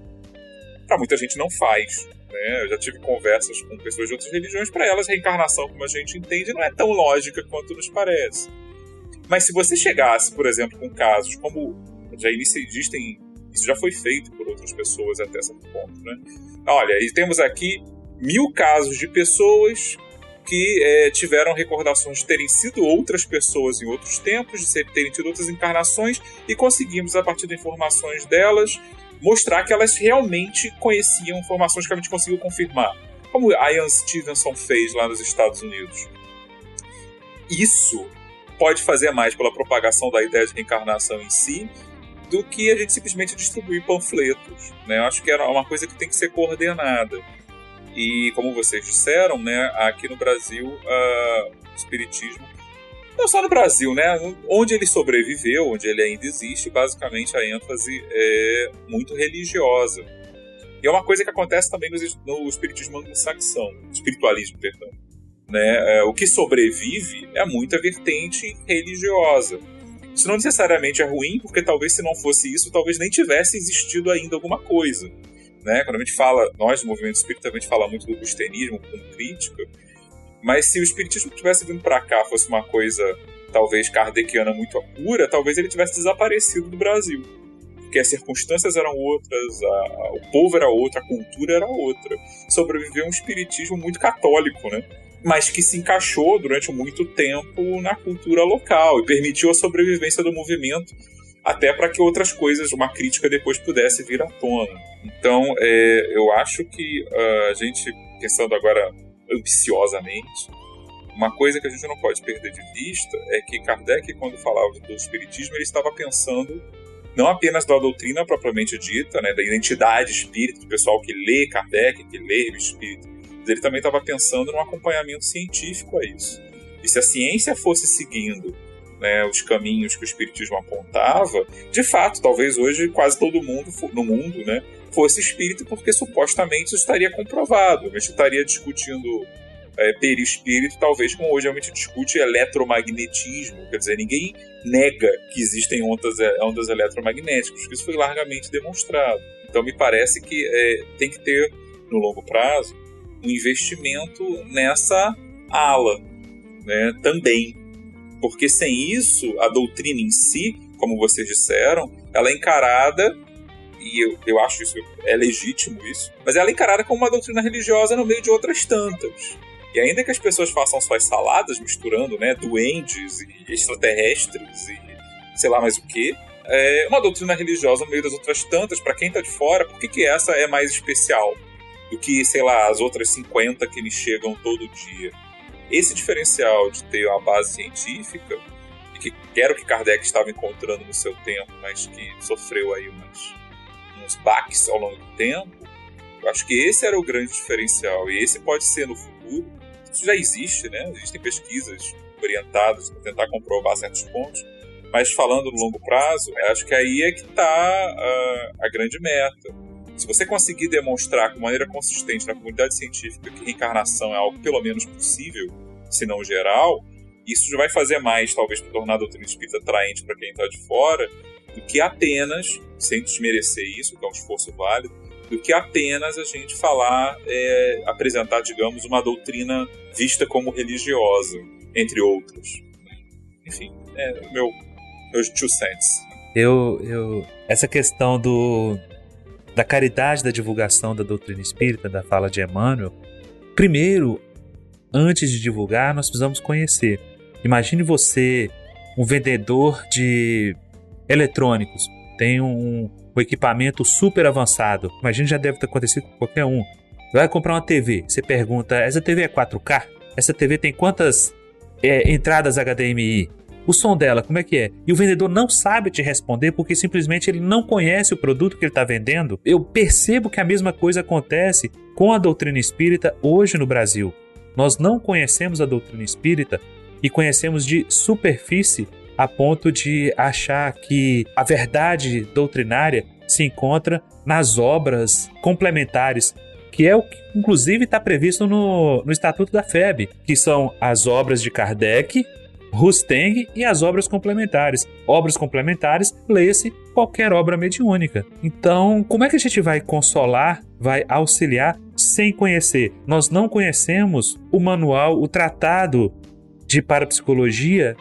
Para muita gente não faz. Né? Eu já tive conversas com pessoas de outras religiões, para elas, reencarnação, como a gente entende, não é tão lógica quanto nos parece. Mas se você chegasse, por exemplo, com casos como já existem, isso já foi feito por outras pessoas até certo ponto, né? Olha, e temos aqui mil casos de pessoas que é, tiveram recordações de terem sido outras pessoas em outros tempos, de terem tido outras encarnações, e conseguimos, a partir de informações delas, mostrar que elas realmente conheciam informações que a gente conseguiu confirmar. Como a Ian Stevenson fez lá nos Estados Unidos. Isso pode fazer mais pela propagação da ideia de reencarnação em si do que a gente simplesmente distribuir panfletos. Né? Eu acho que era uma coisa que tem que ser coordenada. E como vocês disseram, né, aqui no Brasil uh, o espiritismo não só no Brasil, né? Onde ele sobreviveu, onde ele ainda existe, basicamente a ênfase é muito religiosa. E é uma coisa que acontece também no, espiritismo anglo-saxão, espiritualismo, perdão. Né? É, o que sobrevive é muita vertente religiosa. Isso não necessariamente é ruim, porque talvez se não fosse isso, talvez nem tivesse existido ainda alguma coisa. Né? Quando a gente fala, nós do movimento espírita, a gente fala muito do cristianismo com crítica, mas se o espiritismo tivesse vindo para cá fosse uma coisa talvez kardeciana muito pura, talvez ele tivesse desaparecido do Brasil. Porque as circunstâncias eram outras, a, o povo era outro, a cultura era outra. Sobreviveu um espiritismo muito católico, né? Mas que se encaixou durante muito tempo na cultura local e permitiu a sobrevivência do movimento até para que outras coisas, uma crítica depois pudesse vir à tona. Então, é, eu acho que uh, a gente, pensando agora ambiciosamente. Uma coisa que a gente não pode perder de vista é que Kardec, quando falava do espiritismo, ele estava pensando não apenas da doutrina propriamente dita, né, da identidade espírita, do pessoal que lê Kardec, que lê o espírito, mas ele também estava pensando no acompanhamento científico a isso. E se a ciência fosse seguindo né, os caminhos que o espiritismo apontava, de fato, talvez hoje quase todo mundo no mundo né, fosse espírito, porque supostamente isso estaria comprovado. Gente estaria discutindo é, perispírito, talvez como hoje a gente discute eletromagnetismo. Quer dizer, ninguém nega que existem ondas, é, ondas eletromagnéticas, isso foi largamente demonstrado. Então me parece que é, tem que ter, no longo prazo, um investimento nessa ala né, também. Porque sem isso, a doutrina em si, como vocês disseram, ela é encarada e eu, eu acho isso é legítimo isso, mas ela é encarada como uma doutrina religiosa no meio de outras tantas. E ainda que as pessoas façam suas saladas misturando, né, duendes e extraterrestres e sei lá mais o que, é uma doutrina religiosa no meio das outras tantas, para quem tá de fora, por que, que essa é mais especial do que, sei lá, as outras 50 que me chegam todo dia? Esse diferencial de ter uma base científica e que era o que Kardec estava encontrando no seu tempo, mas que sofreu aí umas, uns baques ao longo do tempo, eu acho que esse era o grande diferencial e esse pode ser no futuro. Isso já existe, né? Existem pesquisas orientadas para tentar comprovar certos pontos, mas falando no longo prazo, acho que aí é que está a, a grande meta. Se você conseguir demonstrar de maneira consistente na comunidade científica que reencarnação é algo pelo menos possível, se não geral, isso já vai fazer mais, talvez, para tornar a doutrina espírita atraente para quem está de fora, do que apenas, sem desmerecer isso, que é um esforço válido, do que apenas a gente falar, é, apresentar, digamos, uma doutrina vista como religiosa, entre outras. Enfim, é o meu, meus two cents. Eu, eu, essa questão do, da caridade da divulgação da doutrina espírita, da fala de Emmanuel, primeiro, antes de divulgar, nós precisamos conhecer. Imagine você, um vendedor de eletrônicos, tem um, um equipamento super avançado. Imagine já deve ter acontecido com qualquer um. Vai comprar uma TV, você pergunta: essa TV é 4K? Essa TV tem quantas é, entradas HDMI? o som dela, como é que é? E o vendedor não sabe te responder porque simplesmente ele não conhece o produto que ele está vendendo. Eu percebo que a mesma coisa acontece com a doutrina espírita hoje no Brasil. Nós não conhecemos a doutrina espírita e conhecemos de superfície a ponto de achar que a verdade doutrinária se encontra nas obras complementares, que é o que inclusive está previsto no, no Estatuto da FEB, que são as obras de Kardec Rusteng e as obras complementares. Obras complementares, leia-se qualquer obra mediúnica. Então, como é que a gente vai consolar, vai auxiliar sem conhecer? Nós não conhecemos o manual, o tratado de parapsicologia,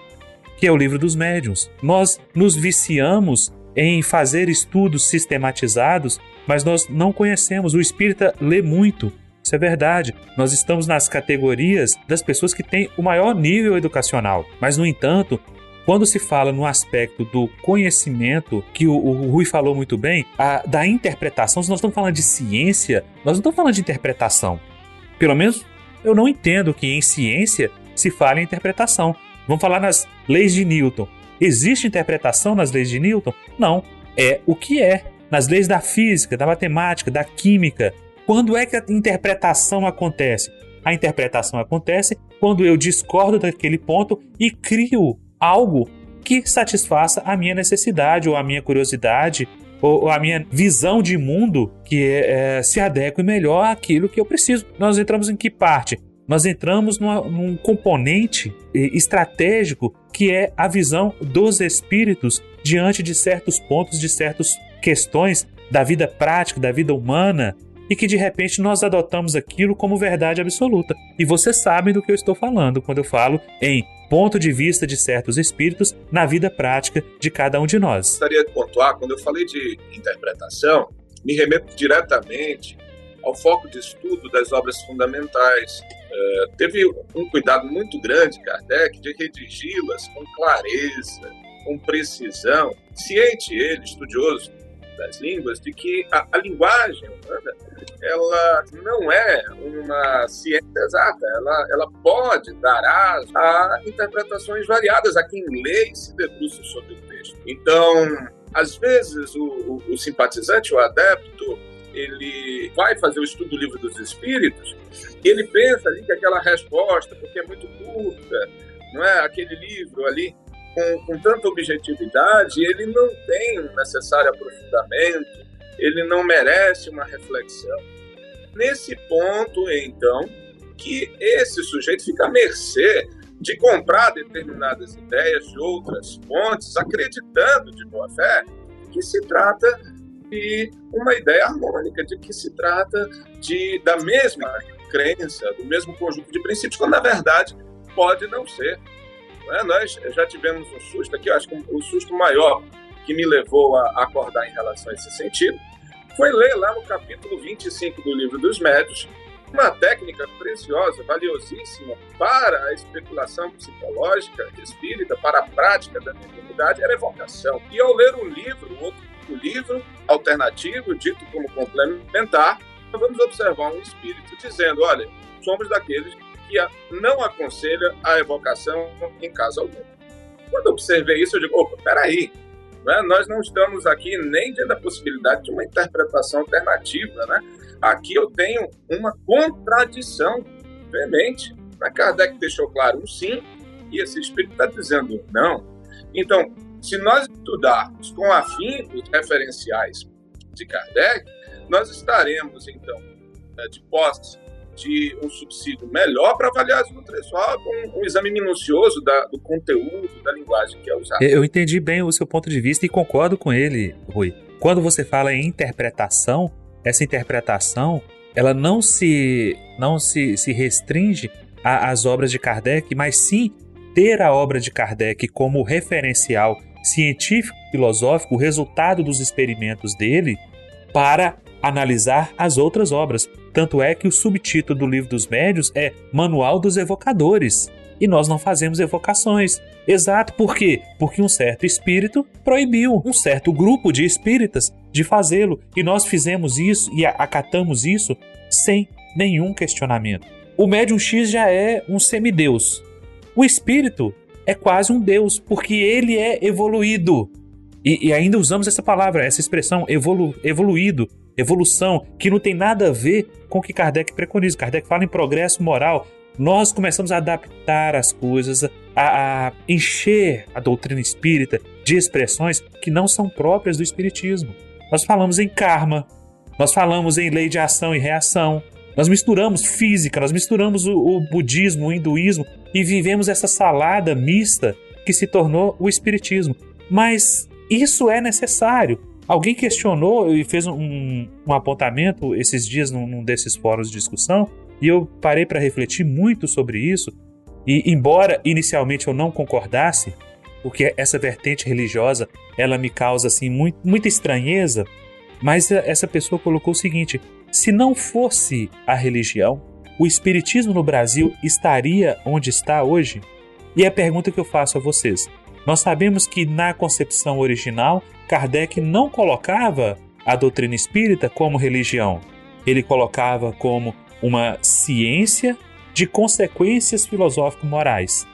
que é o livro dos médiuns. Nós nos viciamos em fazer estudos sistematizados, mas nós não conhecemos. O espírita lê muito, isso é verdade. Nós estamos nas categorias das pessoas que têm o maior nível educacional. Mas, no entanto, quando se fala no aspecto do conhecimento, que o, o Rui falou muito bem, a, da interpretação, se nós estamos falando de ciência, nós não estamos falando de interpretação. Pelo menos eu não entendo que em ciência se fale em interpretação. Vamos falar nas leis de Newton. Existe interpretação nas leis de Newton? Não. É o que é. Nas leis da física, da matemática, da química, quando é que a interpretação acontece? A interpretação acontece quando eu discordo daquele ponto e crio algo que satisfaça a minha necessidade ou a minha curiosidade ou a minha visão de mundo que é, se adeque melhor àquilo que eu preciso. Nós entramos em que parte? Nós entramos numa, num componente estratégico que é a visão dos espíritos diante de certos pontos, de certas questões da vida prática, da vida humana, e que de repente nós adotamos aquilo como verdade absoluta. E vocês sabem do que eu estou falando quando eu falo em ponto de vista de certos espíritos na vida prática de cada um de nós. Gostaria de pontuar, quando eu falei de interpretação, me remeto diretamente ao foco de estudo das obras fundamentais. Uh, teve um cuidado muito grande, Kardec, de redigi-las com clareza, com precisão, ciente ele, estudioso das línguas, de que a, a linguagem humana ela não é uma ciência exata, ela, ela pode dar aso a interpretações variadas a quem lê e se debruça sobre o texto. Então, às vezes, o, o, o simpatizante, o adepto, ele vai fazer o estudo do livro dos espíritos, ele pensa ali que aquela resposta, porque é muito curta, não é? Aquele livro ali com, com tanta objetividade, ele não tem o necessário aprofundamento, ele não merece uma reflexão. Nesse ponto, então, que esse sujeito fica à mercê de comprar determinadas ideias de outras fontes, acreditando de boa fé que se trata de uma ideia harmônica, de que se trata de da mesma crença, do mesmo conjunto de princípios, quando na verdade pode não ser. Né? Nós já tivemos um susto aqui, acho que o susto maior que me levou a acordar em relação a esse sentido foi ler lá no capítulo 25 do Livro dos Médios uma técnica preciosa, valiosíssima para a especulação psicológica espírita, para a prática da mediunidade, era a evocação. E ao ler um livro, um outro livro alternativo, dito como complementar, vamos observar um espírito dizendo: olha, somos daqueles que não aconselha a evocação em caso algum. quando observei isso, eu digo, opa, peraí, né? nós não estamos aqui nem diante da possibilidade de uma interpretação alternativa, né? Aqui eu tenho uma contradição veemente. Kardec deixou claro um sim, e esse espírito está dizendo não. Então, se nós estudarmos com afinco os referenciais de Kardec, nós estaremos, então, né, de posse de um subsídio melhor para avaliar as nutrições, com um exame minucioso da, do conteúdo, da linguagem que é usada. Eu entendi bem o seu ponto de vista e concordo com ele, Rui. Quando você fala em interpretação, essa interpretação ela não se, não se, se restringe às obras de Kardec, mas sim ter a obra de Kardec como referencial científico, filosófico, o resultado dos experimentos dele, para analisar as outras obras. Tanto é que o subtítulo do Livro dos Médios é Manual dos Evocadores. E nós não fazemos evocações. Exato, por quê? Porque um certo espírito proibiu um certo grupo de espíritas de fazê-lo. E nós fizemos isso e acatamos isso sem nenhum questionamento. O médium X já é um semideus. O espírito é quase um deus, porque ele é evoluído. E, e ainda usamos essa palavra, essa expressão, evolu, evoluído, evolução, que não tem nada a ver com o que Kardec preconiza. Kardec fala em progresso moral. Nós começamos a adaptar as coisas, a, a encher a doutrina espírita de expressões que não são próprias do espiritismo. Nós falamos em karma, nós falamos em lei de ação e reação, nós misturamos física, nós misturamos o, o budismo, o hinduísmo e vivemos essa salada mista que se tornou o espiritismo. Mas isso é necessário. Alguém questionou e fez um, um apontamento esses dias num, num, desses fóruns de discussão e eu parei para refletir muito sobre isso. E embora inicialmente eu não concordasse, porque essa vertente religiosa ela me causa assim muito, muita estranheza, mas essa pessoa colocou o seguinte: se não fosse a religião, o espiritismo no Brasil estaria onde está hoje? E é a pergunta que eu faço a vocês. Nós sabemos que na concepção original, Kardec não colocava a doutrina espírita como religião. Ele colocava como uma ciência de consequências filosófico-morais.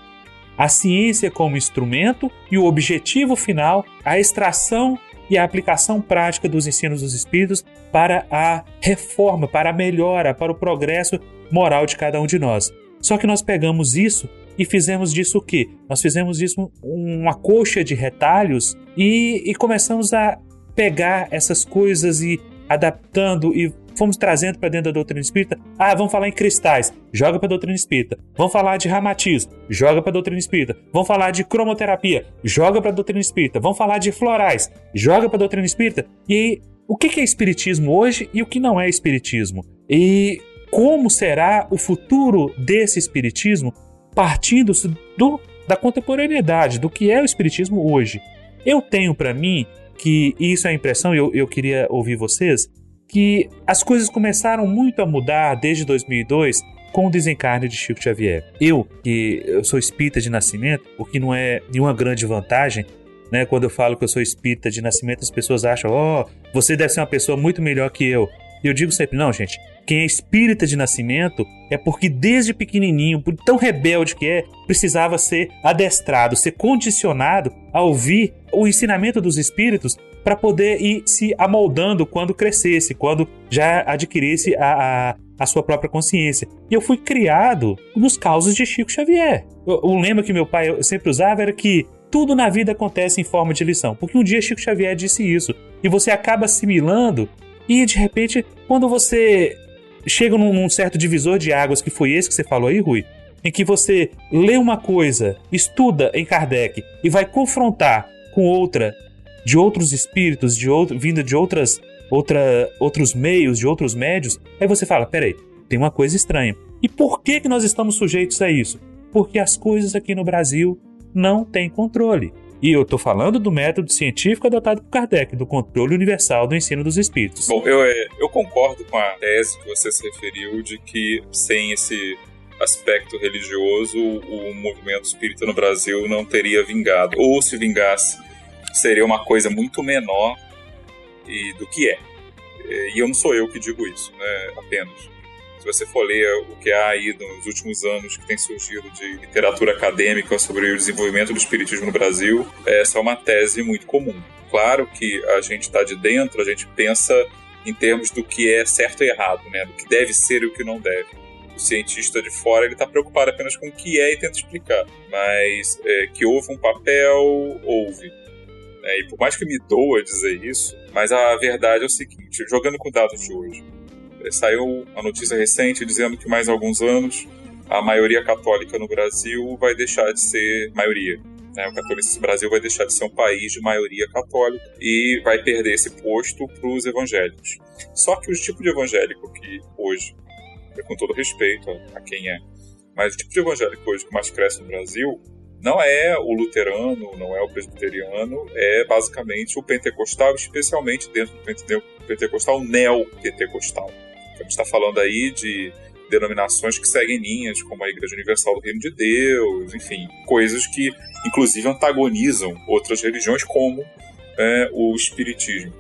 A ciência como instrumento e o objetivo final, a extração e a aplicação prática dos ensinos dos Espíritos para a reforma, para a melhora, para o progresso moral de cada um de nós. Só que nós pegamos isso e fizemos disso o quê? Nós fizemos disso uma coxa de retalhos e, e começamos a pegar essas coisas e adaptando e fomos trazendo para dentro da doutrina espírita. Ah, vamos falar em cristais, joga para a doutrina espírita. Vamos falar de ramatismo, joga para a doutrina espírita. Vamos falar de cromoterapia, joga para a doutrina espírita. Vamos falar de florais, joga para a doutrina espírita. E aí, o que é espiritismo hoje e o que não é espiritismo? E como será o futuro desse espiritismo partindo do, da contemporaneidade, do que é o espiritismo hoje? Eu tenho para mim que isso é a impressão, e eu, eu queria ouvir vocês, que as coisas começaram muito a mudar desde 2002 com o desencarne de Chico Xavier. Eu, que eu sou espírita de nascimento, o que não é nenhuma grande vantagem, né? Quando eu falo que eu sou espírita de nascimento, as pessoas acham, ó, oh, você deve ser uma pessoa muito melhor que eu. E eu digo sempre, não, gente, quem é espírita de nascimento é porque desde pequenininho, por tão rebelde que é, precisava ser adestrado, ser condicionado a ouvir o ensinamento dos espíritos para poder ir se amoldando quando crescesse, quando já adquirisse a, a, a, sua própria consciência. E eu fui criado nos causos de Chico Xavier. O, lema que meu pai sempre usava era que tudo na vida acontece em forma de lição, porque um dia Chico Xavier disse isso, e você acaba assimilando, e de repente, quando você chega num, num certo divisor de águas, que foi esse que você falou aí, Rui, em que você lê uma coisa, estuda em Kardec e vai confrontar com outra de outros espíritos, de outro, vinda de outras, outra, outros meios, de outros médios, aí você fala: peraí, tem uma coisa estranha. E por que, que nós estamos sujeitos a isso? Porque as coisas aqui no Brasil não têm controle. E eu estou falando do método científico adotado por Kardec, do controle universal do ensino dos espíritos. Bom, eu, é, eu concordo com a tese que você se referiu de que sem esse aspecto religioso, o movimento espírita no Brasil não teria vingado. Ou se vingasse, seria uma coisa muito menor e, do que é. E eu não sou eu que digo isso, né, apenas. Se você for ler o que há aí nos últimos anos que tem surgido de literatura acadêmica sobre o desenvolvimento do espiritismo no Brasil, essa é uma tese muito comum. Claro que a gente está de dentro, a gente pensa em termos do que é certo e errado, né? do que deve ser e o que não deve. O cientista de fora ele está preocupado apenas com o que é e tenta explicar, mas é, que houve um papel, houve. É, e por mais que me doa dizer isso, mas a verdade é o seguinte: jogando com dados de hoje, é, saiu uma notícia recente dizendo que mais alguns anos a maioria católica no Brasil vai deixar de ser maioria. Né? O catolicismo Brasil vai deixar de ser um país de maioria católica e vai perder esse posto para os evangélicos. Só que o tipo de evangélico que hoje, com todo respeito a quem é, mas o tipo de evangélico hoje que mais cresce no Brasil não é o luterano, não é o presbiteriano, é basicamente o pentecostal, especialmente dentro do pentecostal neopentecostal. Então, a gente está falando aí de denominações que seguem linhas como a Igreja Universal do Reino de Deus, enfim, coisas que inclusive antagonizam outras religiões como é, o Espiritismo.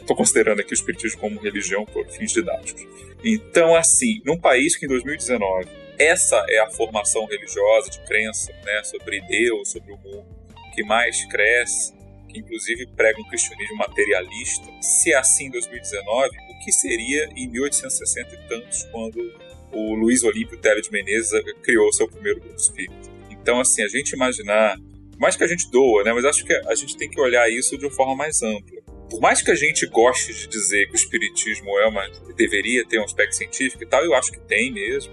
Estou considerando aqui o Espiritismo como religião por fins didáticos. Então, assim, num país que em 2019 essa é a formação religiosa de crença né, sobre Deus, sobre o mundo, que mais cresce, que inclusive prega um cristianismo materialista. Se é assim em 2019, o que seria em 1860 e tantos, quando o Luiz Olímpio Télio de Menezes criou seu primeiro grupo espírita? Então, assim, a gente imaginar, mais que a gente doa, né, mas acho que a gente tem que olhar isso de uma forma mais ampla. Por mais que a gente goste de dizer que o espiritismo é uma deveria ter um aspecto científico e tal, eu acho que tem mesmo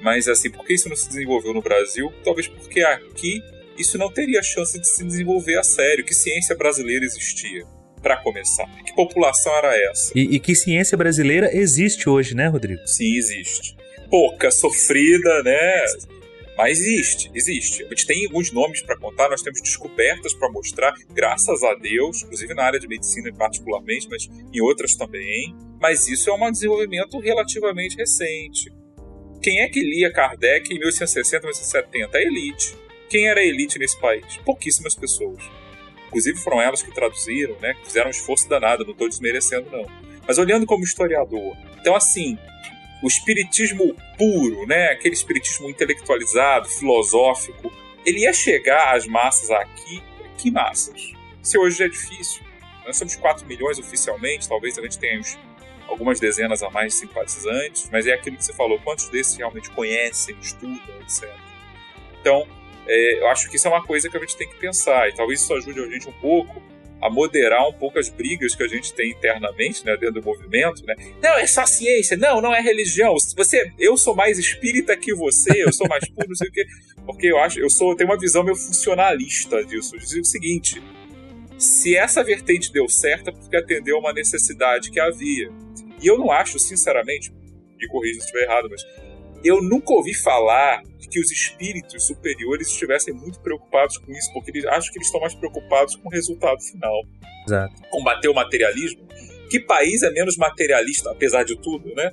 mas assim, por que isso não se desenvolveu no Brasil? Talvez porque aqui isso não teria chance de se desenvolver a sério. Que ciência brasileira existia? para começar. Que população era essa? E, e, que ciência brasileira existe hoje, né, Rodrigo? Sim, existe. Pouca, sofrida, né? Mas existe, existe. A gente tem alguns nomes para contar, nós temos descobertas para mostrar, graças a Deus, inclusive na área de medicina particularmente, mas em outras também. Mas isso é um desenvolvimento relativamente recente. Quem é que lia Kardec em 1860, 1870? A elite. Quem era a elite nesse país? Pouquíssimas pessoas. Inclusive foram elas que traduziram, né? Que fizeram um esforço danado, não estou desmerecendo, não. Mas olhando como historiador. Então, assim, o espiritismo puro, né? Aquele espiritismo intelectualizado, filosófico, ele ia chegar às massas aqui. Que massas? Se hoje é difícil. Nós somos 4 milhões oficialmente, talvez a gente tenha uns algumas dezenas a mais de simpatizantes, mas é aquilo que você falou, quantos desses realmente conhecem, estudam, etc. Então, é, eu acho que isso é uma coisa que a gente tem que pensar, e talvez isso ajude a gente um pouco a moderar um pouco as brigas que a gente tem internamente, né, dentro do movimento, né? Não, é só ciência, não, não é religião. Você, eu sou mais espírita que você, eu sou mais puro, não sei o quê. Porque eu acho, eu sou, tenho uma visão meio funcionalista disso. Eu digo o seguinte: se essa vertente deu certo, é porque atendeu a uma necessidade que havia. E eu não acho, sinceramente, me corrija se estiver errado, mas eu nunca ouvi falar de que os espíritos superiores estivessem muito preocupados com isso, porque eles, acho que eles estão mais preocupados com o resultado final. Exato. Combater o materialismo. Que país é menos materialista, apesar de tudo, né?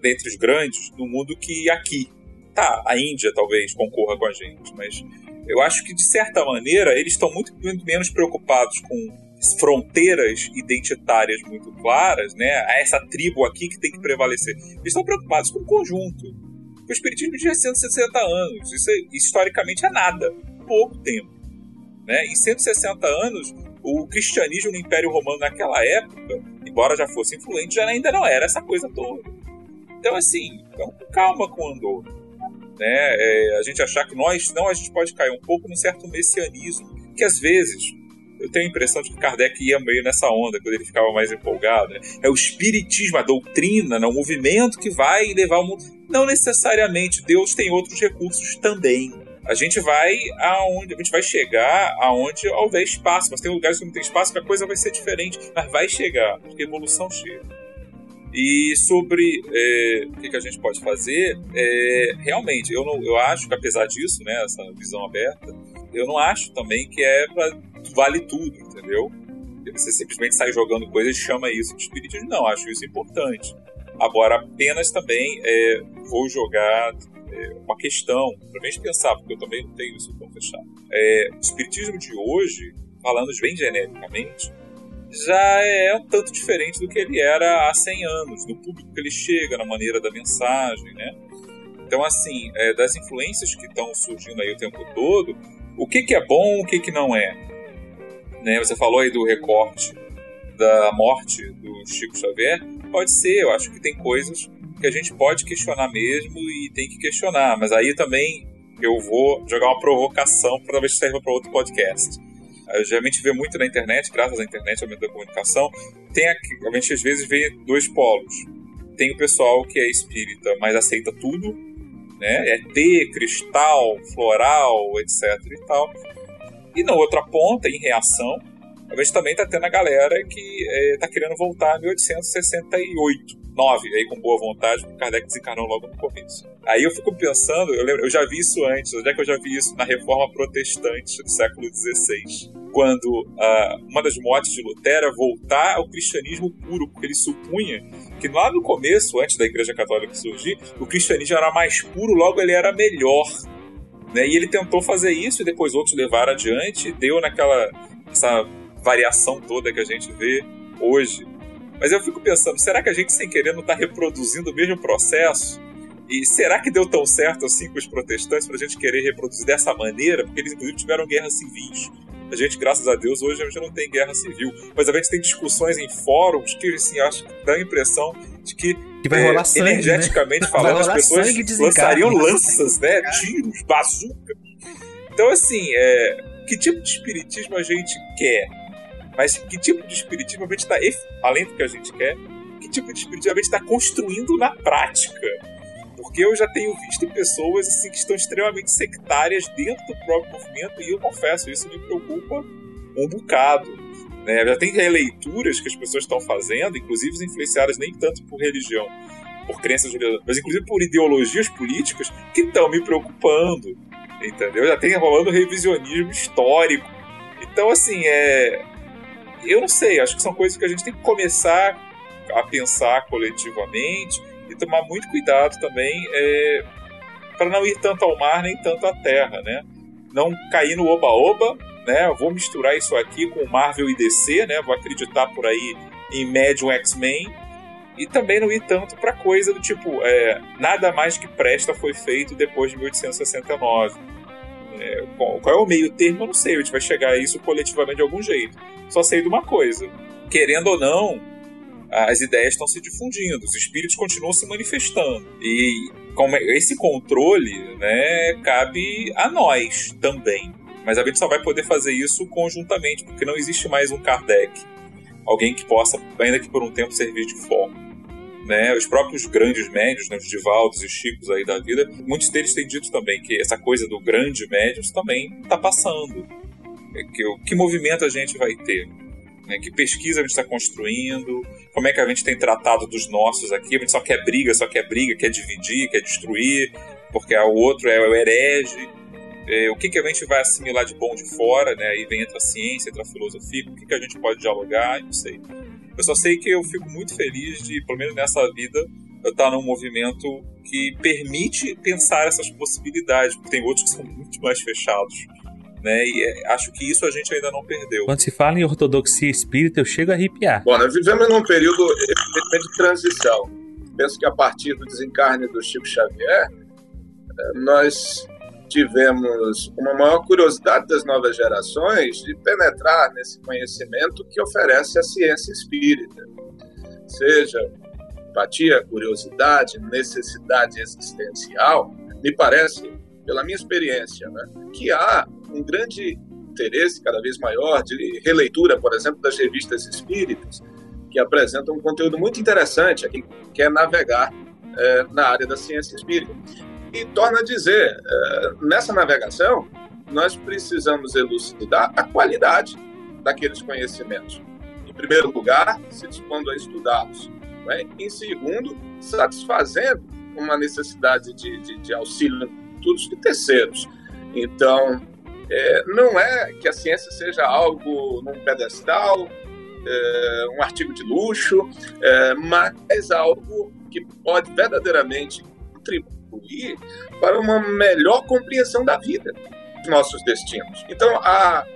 Dentre os grandes, no mundo que aqui. Tá, a Índia talvez concorra com a gente, mas eu acho que de certa maneira eles estão muito, menos preocupados com fronteiras identitárias muito claras, né? A essa tribo aqui que tem que prevalecer. Eles estão preocupados com o conjunto. O espiritismo tinha 160 anos. Isso, é, historicamente é nada. Pouco tempo. Né? Em 160 anos, o cristianismo no Império Romano naquela época, embora já fosse influente, já ainda não era essa coisa toda. Então, assim, então, calma com o Andor. Né? É, a gente achar que nós, não, a gente pode cair um pouco num certo messianismo, que às vezes eu tenho a impressão de que Kardec ia meio nessa onda quando ele ficava mais empolgado. Né? É o espiritismo, a doutrina, né? o movimento que vai levar o mundo. Não necessariamente. Deus tem outros recursos também. A gente vai aonde a gente vai chegar aonde houver espaço, mas tem lugares que não tem espaço que a coisa vai ser diferente, mas vai chegar, porque a evolução chega. E sobre é, o que, que, a gente pode fazer, é, realmente, eu, não, eu acho que apesar disso, né, essa visão aberta, eu não acho também que é para vale tudo, entendeu? Você simplesmente sai jogando coisas e chama isso de espiritismo. Não, acho isso importante. Agora, apenas também é, vou jogar é, uma questão para gente pensar, porque eu também não tenho isso tão fechado. É, o espiritismo de hoje, falando bem genericamente, já é um tanto diferente do que ele era há 100 anos, do público que ele chega, na maneira da mensagem, né? Então, assim, é, das influências que estão surgindo aí o tempo todo, o que, que é bom, o que, que não é? Né? Você falou aí do recorte da morte do Chico Xavier, pode ser, eu acho que tem coisas que a gente pode questionar mesmo e tem que questionar, mas aí também eu vou jogar uma provocação para talvez sirva para outro podcast. A gente vê muito na internet, graças à internet, ao meio da comunicação, tem aqui, a gente às vezes vê dois polos. Tem o pessoal que é espírita, mas aceita tudo, né? É T, cristal, floral, etc e tal. E na outra ponta, em reação, a gente também está tendo a galera que está é, querendo voltar a 1868, 9, aí com boa vontade, porque Kardec desencarnou logo no começo. Aí eu fico pensando, eu, lembro, eu já vi isso antes, onde é que eu já vi isso? Na Reforma Protestante do século XVI, quando uh, uma das motes de Lutero era voltar ao cristianismo puro, porque ele supunha que lá no começo, antes da Igreja Católica surgir, o cristianismo era mais puro, logo ele era melhor. Né? E ele tentou fazer isso e depois outros levaram adiante, deu naquela essa variação toda que a gente vê hoje. Mas eu fico pensando, será que a gente sem querer não está reproduzindo o mesmo processo? E será que deu tão certo assim com os protestantes para a gente querer reproduzir dessa maneira? Porque eles inclusive tiveram guerras civis. A gente, graças a Deus, hoje a gente não tem guerra civil. Mas a gente tem discussões em fóruns que, assim, acho que dá a impressão de que, que vai rolar é, sangue, energeticamente né? falando, as pessoas lançariam lanças, né? Tiros, bazuca. Então, assim, é, que tipo de espiritismo a gente quer? Mas que tipo de espiritismo a gente está, além do que a gente quer, que tipo de espiritismo a gente está construindo na prática? Porque eu já tenho visto pessoas assim que estão extremamente sectárias dentro do próprio movimento e eu confesso, isso me preocupa um bocado. Né? Já tem releituras que as pessoas estão fazendo, inclusive influenciadas nem tanto por religião, por crenças religiosas, mas inclusive por ideologias políticas que estão me preocupando. Entendeu? Já tem rolando revisionismo histórico. Então, assim, é, eu não sei, acho que são coisas que a gente tem que começar a pensar coletivamente e tomar muito cuidado também é, para não ir tanto ao mar nem tanto à terra, né? Não cair no oba-oba, né? vou misturar isso aqui com Marvel e DC, né? Vou acreditar por aí em Medium X-Men e também não ir tanto para coisa do tipo é, nada mais que presta foi feito depois de 1869 é, qual, qual, é o meio termo? Eu não sei. A gente vai chegar a isso coletivamente de algum jeito. Só sei de uma coisa: querendo ou não, as ideias estão se difundindo, os espíritos continuam se manifestando. E é, esse controle né, cabe a nós também. Mas a gente só vai poder fazer isso conjuntamente, porque não existe mais um Kardec. Alguém que possa, ainda que por um tempo, servir de forma né? Os próprios grandes médios, né? os Divaldos e Chicos aí da vida, muitos deles têm dito também que essa coisa do grande médium também está passando. É que, que movimento a gente vai ter? Né? Que pesquisa a gente está construindo? Como é que a gente tem tratado dos nossos aqui? A gente só quer briga, só quer briga, quer dividir, quer destruir, porque o outro é o herege. É, o que, que a gente vai assimilar de bom de fora, né? Aí vem entra a ciência, entra a filosofia, o que, que a gente pode dialogar, não sei. Eu só sei que eu fico muito feliz de, pelo menos nessa vida, eu estar num movimento que permite pensar essas possibilidades, porque tem outros que são muito mais fechados. Né? E é, acho que isso a gente ainda não perdeu. Quando se fala em ortodoxia espírita, eu chego a arrepiar. Bom, nós vivemos num período de transição. Penso que a partir do desencarne do Chico Xavier, eh, nós tivemos uma maior curiosidade das novas gerações de penetrar nesse conhecimento que oferece a ciência espírita. Seja empatia, curiosidade, necessidade existencial, me parece, pela minha experiência, né, que há um grande interesse cada vez maior de releitura, por exemplo, das revistas espíritas, que apresentam um conteúdo muito interessante a quem quer navegar é, na área da ciência espírita. E torna a dizer, é, nessa navegação, nós precisamos elucidar a qualidade daqueles conhecimentos. Em primeiro lugar, se dispondo a estudá-los. Né? Em segundo, satisfazendo uma necessidade de, de, de auxílio de terceiros. Então, é, não é que a ciência seja algo num pedestal, é, um artigo de luxo, é, mas algo que pode verdadeiramente contribuir contribuir para uma melhor compreensão da vida, dos nossos destinos. Então, há,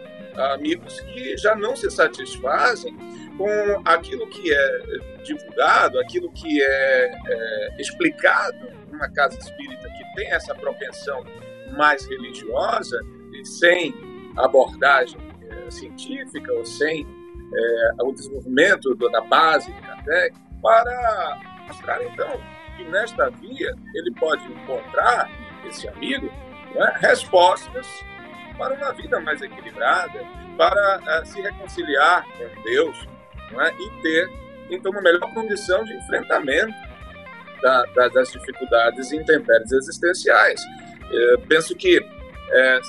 amigos que já não se satisfazem com aquilo que é divulgado, aquilo que é, é explicado numa casa espírita que tem essa propensão mais religiosa sem abordagem é, científica ou sem é, o desenvolvimento da base de Kardec, para mostrar então que nesta via ele pode encontrar, esse amigo, né, respostas para uma vida mais equilibrada, para uh, se reconciliar com Deus né, e ter, então, uma melhor condição de enfrentamento da, da, das dificuldades e intempéries existenciais. Penso que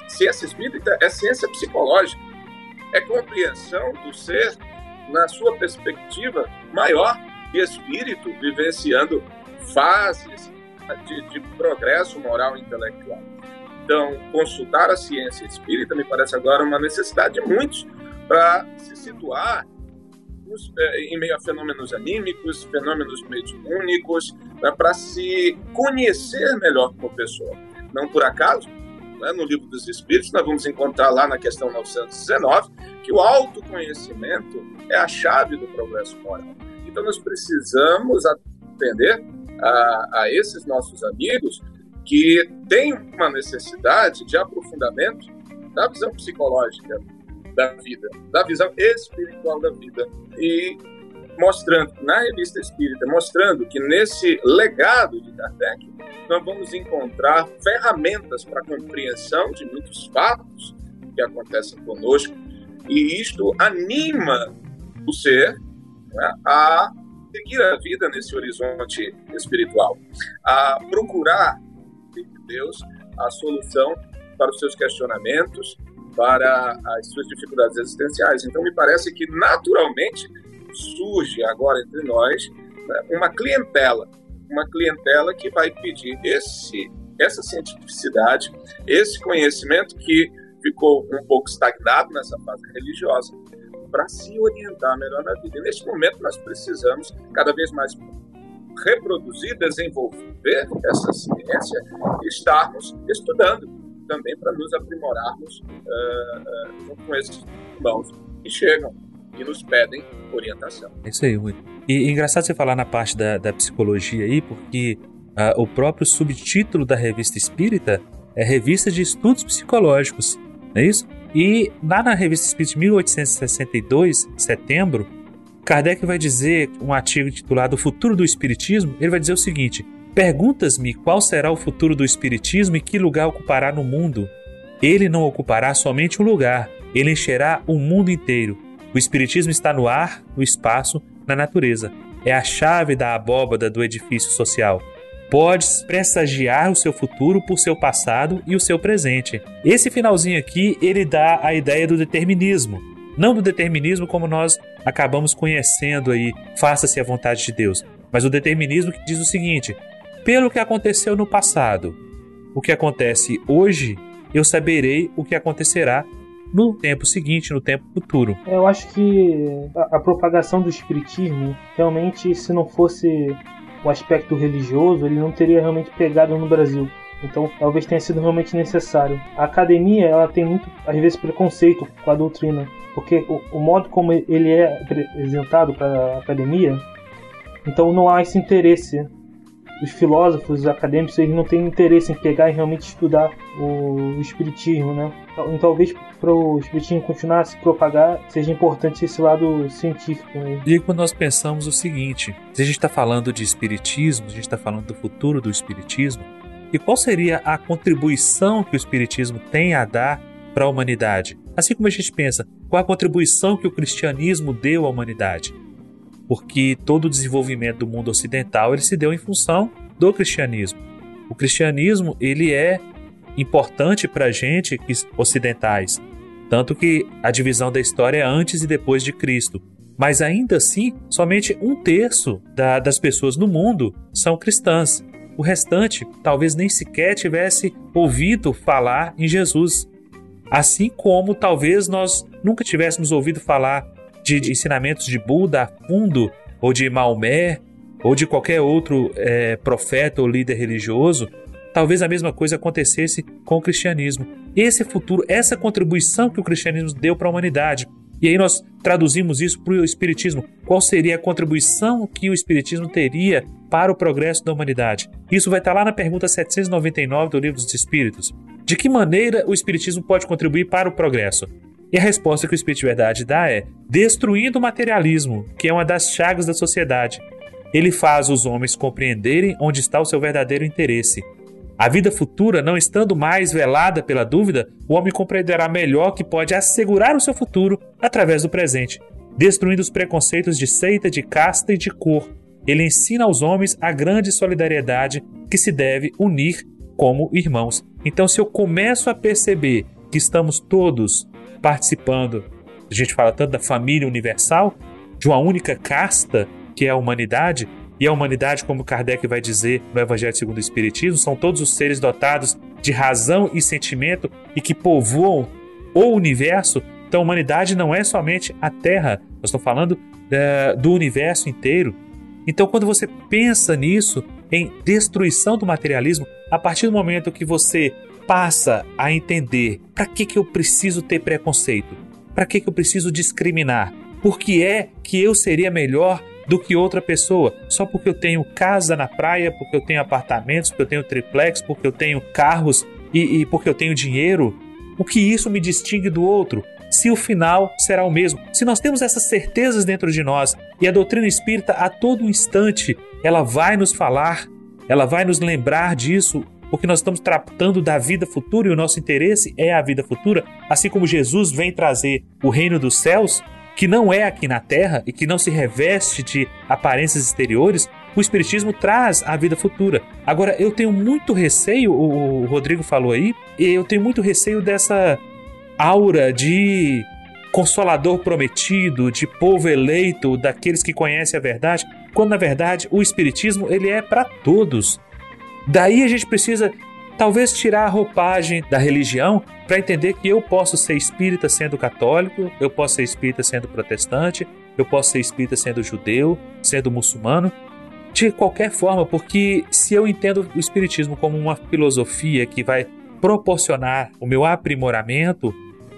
ciência espírita é ciência psicológica, é compreensão do ser na sua perspectiva maior de espírito, vivenciando fases de, de progresso moral e intelectual. Então, consultar a ciência espírita me parece agora uma necessidade de muitos para se situar é, em meio a fenômenos anímicos, fenômenos mediúnicos, né, para se conhecer melhor como pessoa. Não por acaso, né, no livro dos Espíritos, nós vamos encontrar lá na questão 919 que o autoconhecimento é a chave do progresso moral. Então, nós precisamos atender a, a esses nossos amigos que tem uma necessidade de aprofundamento da visão psicológica da vida, da visão espiritual da vida. E mostrando, na revista espírita, mostrando que nesse legado de Kardec, nós vamos encontrar ferramentas para compreensão de muitos fatos que acontecem conosco, e isto anima o ser né, a seguir a vida nesse horizonte espiritual, a procurar Deus a solução para os seus questionamentos, para as suas dificuldades existenciais. Então, me parece que naturalmente surge agora entre nós né, uma clientela, uma clientela que vai pedir esse, essa cientificidade, esse conhecimento que ficou um pouco estagnado nessa fase religiosa, para se orientar melhor na vida. E neste momento nós precisamos cada vez mais reproduzir, desenvolver essa ciência e estarmos estudando também para nos aprimorarmos uh, uh, com esses irmãos que chegam e nos pedem orientação. É isso aí, Rui. E, engraçado você falar na parte da, da psicologia aí, porque uh, o próprio subtítulo da revista Espírita é Revista de Estudos Psicológicos, não é isso? E lá na revista Espírita de 1862, setembro, Kardec vai dizer, um artigo titulado O Futuro do Espiritismo, ele vai dizer o seguinte: Perguntas-me qual será o futuro do Espiritismo e que lugar ocupará no mundo. Ele não ocupará somente um lugar, ele encherá o mundo inteiro. O Espiritismo está no ar, no espaço, na natureza. É a chave da abóbada do edifício social. Podes pressagiar o seu futuro por seu passado e o seu presente. Esse finalzinho aqui, ele dá a ideia do determinismo. Não do determinismo como nós acabamos conhecendo aí, faça-se a vontade de Deus, mas o determinismo que diz o seguinte: pelo que aconteceu no passado, o que acontece hoje, eu saberei o que acontecerá no tempo seguinte, no tempo futuro. Eu acho que a, a propagação do espiritismo, realmente, se não fosse o aspecto religioso, ele não teria realmente pegado no Brasil. Então, talvez tenha sido realmente necessário. A academia, ela tem muito, às vezes, preconceito com a doutrina, porque o, o modo como ele é apresentado para a academia, então não há esse interesse. Os filósofos, os acadêmicos, eles não têm interesse em pegar e realmente estudar o, espiritismo, né? Então, talvez para o espiritismo continuar a se propagar, seja importante esse lado científico. Né? E quando nós pensamos o seguinte: se a gente está falando de espiritismo, a gente está falando do futuro do espiritismo, e qual seria a contribuição que o Espiritismo tem a dar para a humanidade? Assim como a gente pensa, qual a contribuição que o cristianismo deu à humanidade? Porque todo o desenvolvimento do mundo ocidental ele se deu em função do cristianismo. O cristianismo ele é importante para a gente ocidentais, tanto que a divisão da história é antes e depois de Cristo. Mas ainda assim, somente um terço da, das pessoas no mundo são cristãs. O restante talvez nem sequer tivesse ouvido falar em Jesus. Assim como talvez nós nunca tivéssemos ouvido falar de, ensinamentos de Buda a fundo, ou de Maomé, ou de qualquer outro é, profeta ou líder religioso, talvez a mesma coisa acontecesse com o cristianismo. Esse futuro, essa contribuição que o cristianismo deu para a humanidade. E aí nós traduzimos isso para o Espiritismo? Qual seria a contribuição que o Espiritismo teria para o progresso da humanidade? Isso vai estar lá na pergunta 799 do Livro dos Espíritos. De que maneira o Espiritismo pode contribuir para o progresso? E a resposta que o Espírito de Verdade dá é: destruindo o materialismo, que é uma das chagas da sociedade. Ele faz os homens compreenderem onde está o seu verdadeiro interesse a vida futura, não estando mais velada pela dúvida, o homem compreenderá melhor que pode assegurar o seu futuro através do presente, destruindo os preconceitos de seita, de casta e de cor. Ele ensina aos homens a grande solidariedade que se deve unir como irmãos. Então, se eu começo a perceber que estamos todos participando, a gente fala tanto da família universal, de uma única casta que é a humanidade, e a humanidade, como Kardec vai dizer no Evangelho segundo o Espiritismo, são todos os seres dotados de razão e sentimento e que povoam o universo. Então, a humanidade não é somente a Terra, nós estamos falando é, do universo inteiro. Então, quando você pensa nisso, em destruição do materialismo, a partir do momento que você passa a entender para que, que eu preciso ter preconceito, para que, que eu preciso discriminar, por que é que eu seria melhor do que outra pessoa, só porque eu tenho casa na praia, porque eu tenho apartamentos, porque eu tenho triplex, porque eu tenho carros e, e porque eu tenho dinheiro. O que isso me distingue do outro? Se o final será o mesmo. Se nós temos essas certezas dentro de nós e a doutrina espírita a todo instante ela vai nos falar, ela vai nos lembrar disso, porque nós estamos tratando da vida futura e o nosso interesse é a vida futura, assim como Jesus vem trazer o reino dos céus, que não é aqui na Terra e que não se reveste de aparências exteriores, o Espiritismo traz a vida futura. Agora, eu tenho muito receio, o Rodrigo falou aí, eu tenho muito receio dessa aura de consolador prometido, de povo eleito, daqueles que conhecem a verdade, quando na verdade o Espiritismo ele é para todos. Daí a gente precisa talvez tirar a roupagem da religião para entender que eu posso ser espírita sendo católico, eu posso ser espírita sendo protestante, eu posso ser espírita sendo judeu, sendo muçulmano, de qualquer forma, porque se eu entendo o espiritismo como uma filosofia que vai proporcionar o meu aprimoramento,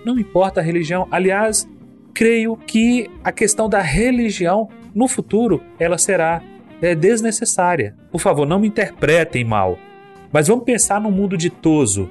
não importa a religião. Aliás, creio que a questão da religião no futuro ela será é, desnecessária. Por favor, não me interpretem mal. Mas vamos pensar num mundo ditoso,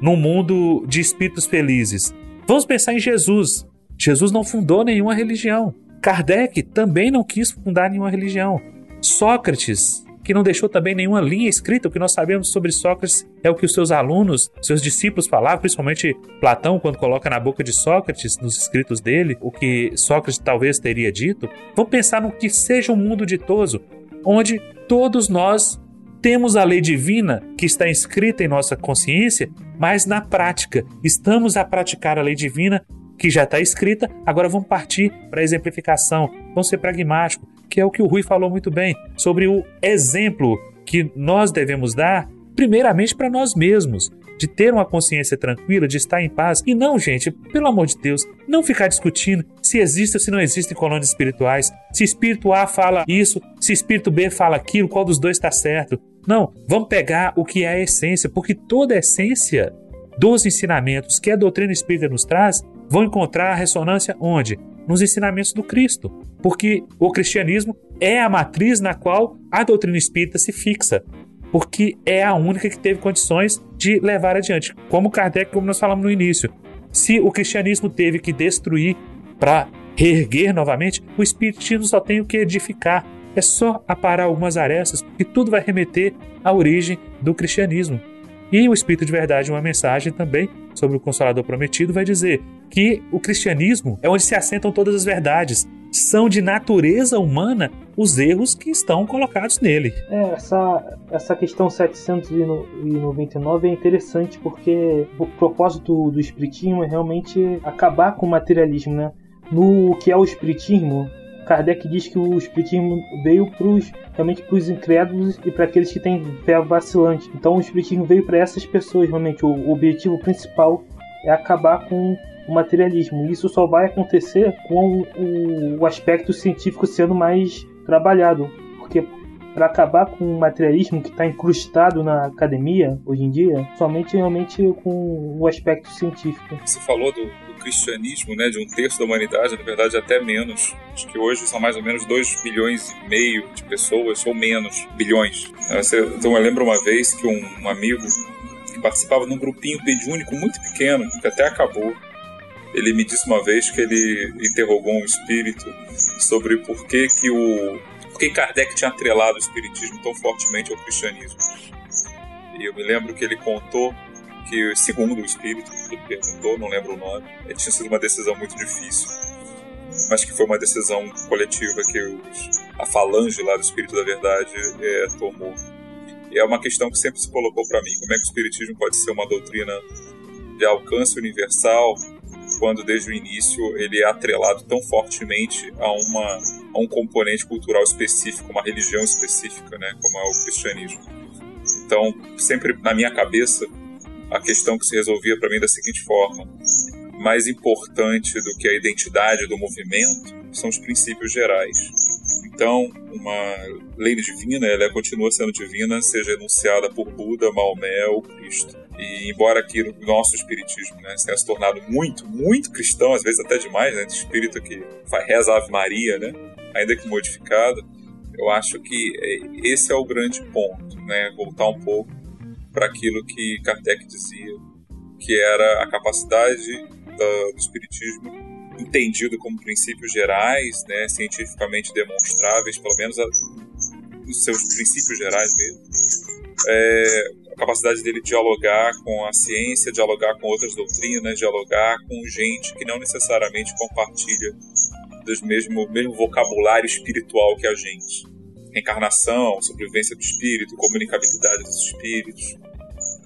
num mundo de espíritos felizes. Vamos pensar em Jesus. Jesus não fundou nenhuma religião. Kardec também não quis fundar nenhuma religião. Sócrates, que não deixou também nenhuma linha escrita, o que nós sabemos sobre Sócrates é o que os seus alunos, seus discípulos falavam, principalmente Platão, quando coloca na boca de Sócrates, nos escritos dele, o que Sócrates talvez teria dito. Vamos pensar no que seja um mundo ditoso, onde todos nós temos a lei divina que está inscrita em nossa consciência, mas na prática estamos a praticar a lei divina que já está escrita, agora vamos partir para a exemplificação, vamos ser pragmáticos, que é o que o Rui falou muito bem, sobre o exemplo que nós devemos dar, primeiramente para nós mesmos, de ter uma consciência tranquila, de estar em paz. E não, gente, pelo amor de Deus, não ficar discutindo se existe ou se não existem colônias espirituais, se espírito A fala isso, se espírito B fala aquilo, qual dos dois está certo. Não, vamos pegar o que é a essência, porque toda a essência dos ensinamentos que a doutrina espírita nos traz vão encontrar ressonância onde? Nos ensinamentos do Cristo. Porque o cristianismo é a matriz na qual a doutrina espírita se fixa. Porque é a única que teve condições de levar adiante. Como Kardec, como nós falamos no início. Se o cristianismo teve que destruir para reerguer novamente, o espiritismo só tem o que edificar. É só aparar algumas arestas, porque tudo vai remeter à origem do cristianismo. E o Espírito de Verdade, uma mensagem também sobre o Consolador Prometido, vai dizer que o cristianismo é onde se assentam todas as verdades. São de natureza humana os erros que estão colocados nele. É, essa, essa questão 799 é interessante porque o propósito do Espiritismo é realmente acabar com o materialismo, né? No que é o Espiritismo, Kardec diz que o espiritismo veio pros, realmente para os incrédulos e para aqueles que têm fé vacilante. Então o espiritismo veio para essas pessoas, realmente. O objetivo principal é acabar com o materialismo. Isso só vai acontecer com o, o aspecto científico sendo mais trabalhado, porque para acabar com o materialismo que está incrustado na academia hoje em dia, somente realmente com o aspecto científico. Você falou do, do cristianismo, né, de um terço da humanidade, na verdade até menos. Acho que hoje são mais ou menos 2 bilhões e meio de pessoas, ou menos, bilhões. Então eu lembro uma vez que um, um amigo que participava num grupinho mediúnico muito pequeno, que até acabou, ele me disse uma vez que ele interrogou um espírito sobre por que, que o por que Kardec tinha atrelado o espiritismo tão fortemente ao cristianismo. E eu me lembro que ele contou que, segundo o espírito, ele perguntou, não lembro o nome, tinha sido uma decisão muito difícil, mas que foi uma decisão coletiva que os, a falange lá do Espírito da Verdade é, tomou. E é uma questão que sempre se colocou para mim: como é que o Espiritismo pode ser uma doutrina de alcance universal quando desde o início ele é atrelado tão fortemente a, uma, a um componente cultural específico, uma religião específica, né, como é o cristianismo. Então, sempre na minha cabeça, a questão que se resolvia para mim da seguinte forma: mais importante do que a identidade do movimento são os princípios gerais. Então, uma lei divina, ela continua sendo divina, seja enunciada por Buda, Maomé ou Cristo. E embora aqui o nosso espiritismo né, tenha se tornado muito, muito cristão, às vezes até demais, né, de espírito que faz reza Ave Maria, né, ainda que modificado, eu acho que é, esse é o grande ponto, né, voltar um pouco para aquilo que Kardec dizia, que era a capacidade do, do espiritismo entendido como princípios gerais, né, cientificamente demonstráveis, pelo menos a, os seus princípios gerais mesmo, é, capacidade dele dialogar com a ciência, dialogar com outras doutrinas, dialogar com gente que não necessariamente compartilha do mesmo, mesmo vocabulário espiritual que a gente. Reencarnação, sobrevivência do espírito, comunicabilidade dos espíritos.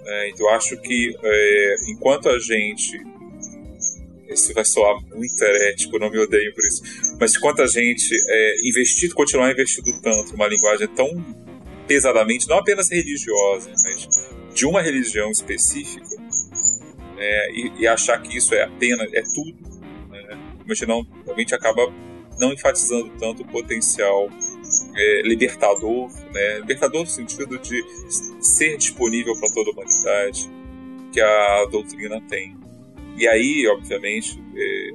É, então, eu acho que é, enquanto a gente. Isso vai soar muito herético, não me odeio por isso. Mas enquanto a gente é, investir, continuar investindo tanto uma linguagem tão pesadamente, não apenas religiosa, mas de uma religião específica, é, e, e, achar que isso é apenas, é tudo, né? gente não, a gente acaba não enfatizando tanto o potencial é, libertador, né? libertador no sentido de ser disponível para toda a humanidade que a doutrina tem. E aí, obviamente, é,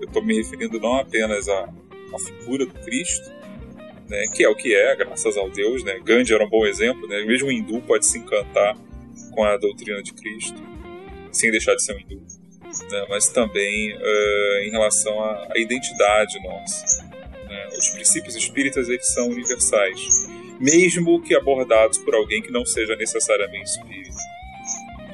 eu estou me referindo não apenas à, à figura do Cristo, né, que é o que é, graças ao Deus. Né? Gandhi era um bom exemplo, né? mesmo um hindu pode se encantar com a doutrina de Cristo, sem deixar de ser um hindu. Né? Mas também uh, em relação à, à identidade nossa. Né? Os princípios espíritas eles são universais, mesmo que abordados por alguém que não seja necessariamente espírita.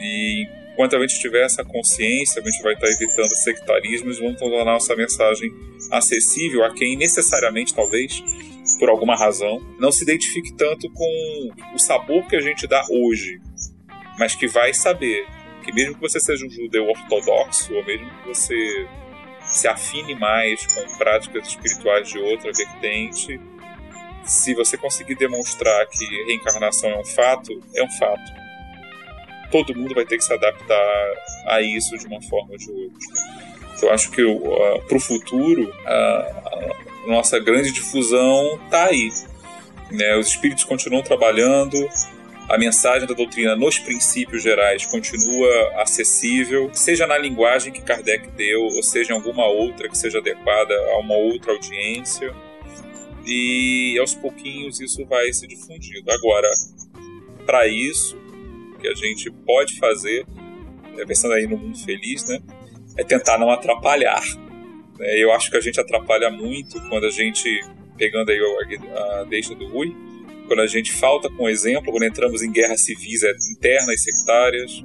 E enquanto a gente tiver essa consciência, a gente vai estar evitando sectarismos e vamos tornar nossa mensagem acessível a quem necessariamente, talvez, por alguma razão, não se identifique tanto com o sabor que a gente dá hoje, mas que vai saber que mesmo que você seja um judeu ortodoxo, ou mesmo que você se afine mais com práticas espirituais de outra vertente, se você conseguir demonstrar que reencarnação é um fato, é um fato. Todo mundo vai ter que se adaptar a isso de uma forma ou de outra. Eu acho que uh, para o futuro, uh, nossa grande difusão está aí. Né? Os espíritos continuam trabalhando, a mensagem da doutrina nos princípios gerais continua acessível, seja na linguagem que Kardec deu, ou seja em alguma outra que seja adequada a uma outra audiência. E aos pouquinhos isso vai se difundindo. Agora, para isso, o que a gente pode fazer, é, pensando aí no mundo feliz, né, é tentar não atrapalhar eu acho que a gente atrapalha muito quando a gente, pegando aí a, deixa do Rui, quando a gente falta com exemplo, quando entramos em guerras civis é, internas sectárias,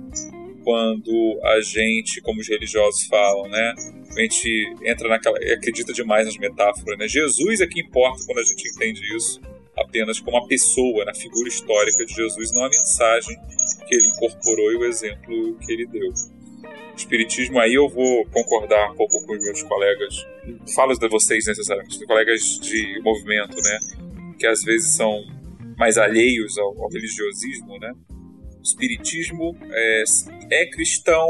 quando a gente, como os religiosos falam, né, a gente entra naquela, acredita demais nas metáforas, né? Jesus é que importa quando a gente entende isso apenas como a pessoa, na figura histórica de Jesus, não a mensagem que ele incorporou e o exemplo que ele deu espiritismo, aí eu vou concordar um pouco com os meus colegas, falo de vocês necessariamente, de colegas de movimento, né, que às vezes são mais alheios ao, ao religiosismo, né. O espiritismo é, é cristão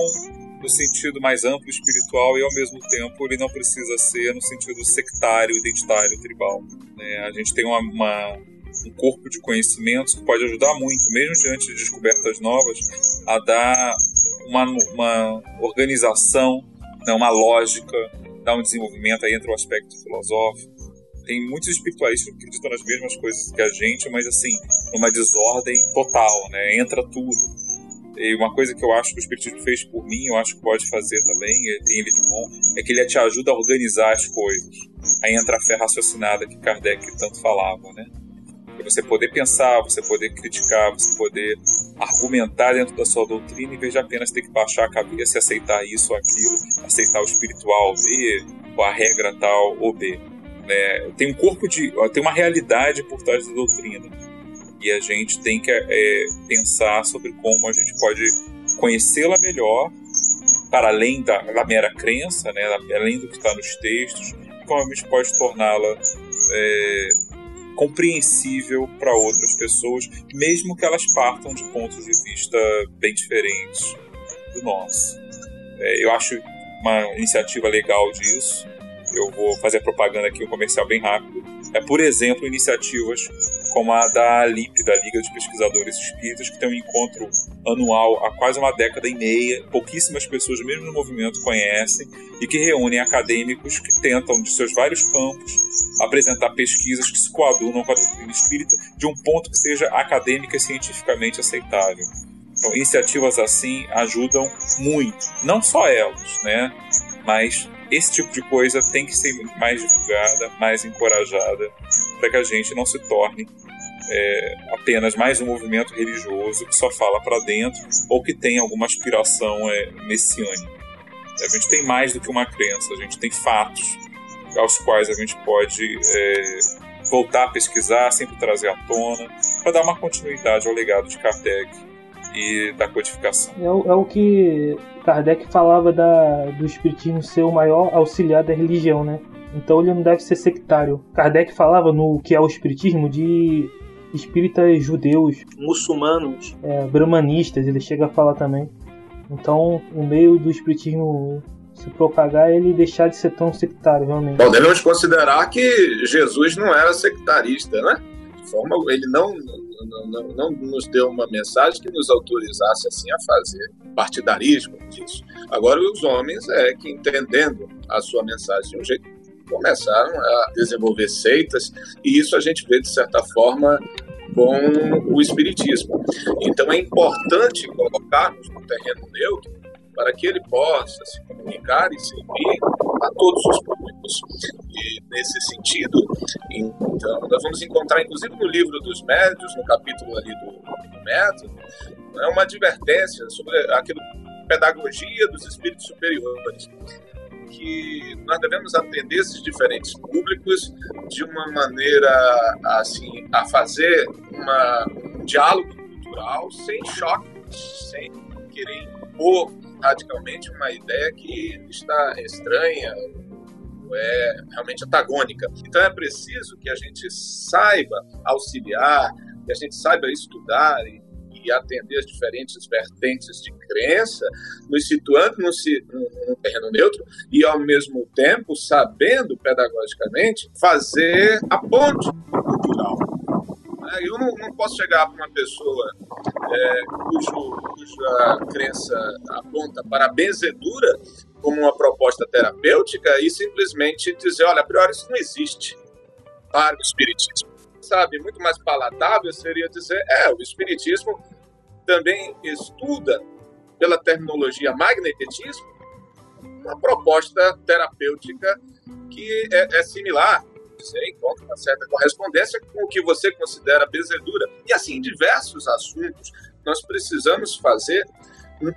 no sentido mais amplo espiritual e ao mesmo tempo ele não precisa ser no sentido sectário, identitário, tribal. Né? A gente tem uma, uma um corpo de conhecimentos que pode ajudar muito, mesmo diante de descobertas novas, a dar uma, uma organização, né, uma lógica, dar um desenvolvimento, aí entra o aspecto filosófico. Tem muitos espiritualistas que acreditam nas mesmas coisas que a gente, mas assim, numa desordem total, né? Entra tudo. E uma coisa que eu acho que o Espiritismo fez por mim, eu acho que pode fazer também, tem ele de bom, é que ele te ajuda a organizar as coisas. Aí entra a fé raciocinada que Kardec tanto falava, né? Você poder pensar, você poder criticar, você poder argumentar dentro da sua doutrina em vez de apenas ter que baixar a cabeça e aceitar isso ou aquilo, aceitar o espiritual B, ou a regra tal ou B. Né? Tem um corpo de. tem uma realidade por trás da doutrina e a gente tem que é, pensar sobre como a gente pode conhecê-la melhor, para além da, da, mera crença, né, além do que está nos textos, como a gente pode torná-la é, compreensível para outras pessoas, mesmo que elas partam de pontos de vista bem diferentes do nosso. É, eu acho uma iniciativa legal disso. Eu vou fazer propaganda aqui, um comercial bem rápido. É, por exemplo, iniciativas como a da LIP, da Liga de Pesquisadores Espíritas, que tem um encontro anual há quase uma década e meia. Pouquíssimas pessoas, mesmo no movimento, conhecem e que reúnem acadêmicos que tentam, de seus vários campos, apresentar pesquisas que se coadunam com a doutrina espírita de um ponto que seja acadêmica e cientificamente aceitável. Então, iniciativas assim ajudam muito, não só elas, né? Mas esse tipo de coisa tem que ser mais divulgada, mais encorajada, para que a gente não se torne é, apenas mais um movimento religioso que só fala para dentro ou que tem alguma aspiração é, messiânica. A gente tem mais do que uma crença, a gente tem fatos aos quais a gente pode é, voltar a pesquisar, sempre trazer à tona, para dar uma continuidade ao legado de Kardec e da codificação. É, o, é o que Kardec falava da, do Espiritismo ser o maior auxiliar da religião, né? Então ele não deve ser sectário. Kardec falava no que é o Espiritismo de espíritas judeus, muçulmanos, é, brahmanistas, ele chega a falar também. Então, o meio do espiritismo se propagar é ele deixar de ser tão sectário, realmente. Bom, devemos considerar que Jesus não era sectarista, né? De forma, ele não, não, não, não nos deu uma mensagem que nos autorizasse assim a fazer partidarismo disso. Agora, os homens é que, entendendo a sua mensagem de um jeito, começaram a desenvolver seitas, e isso a gente vê, de certa forma, com o Espiritismo. Então é importante colocarmos no terreno neutro para que ele possa se comunicar e servir a todos os públicos. Nesse sentido, então, nós vamos encontrar, inclusive no livro dos médios, no capítulo ali do, do método, é uma advertência sobre aquilo pedagogia dos espíritos superiores que nós devemos atender esses diferentes públicos de uma maneira assim a fazer uma, um diálogo cultural sem choque, sem querer impor radicalmente uma ideia que está estranha é realmente antagônica. Então é preciso que a gente saiba auxiliar, que a gente saiba estudar e e atender as diferentes vertentes de crença, nos situando no, no, terreno neutro e, ao mesmo tempo, sabendo pedagogicamente fazer a ponte cultural. É, eu não, não, posso chegar para uma pessoa é, cujo, cuja crença aponta para a benzedura como uma proposta terapêutica e simplesmente dizer: olha, a priori isso não existe para o Espiritismo sabe, muito mais palatável seria dizer, é, o Espiritismo também estuda, pela terminologia magnetismo, uma proposta terapêutica que é, é similar. Você encontra uma certa correspondência com o que você considera bezedura. E assim, diversos assuntos nós precisamos fazer,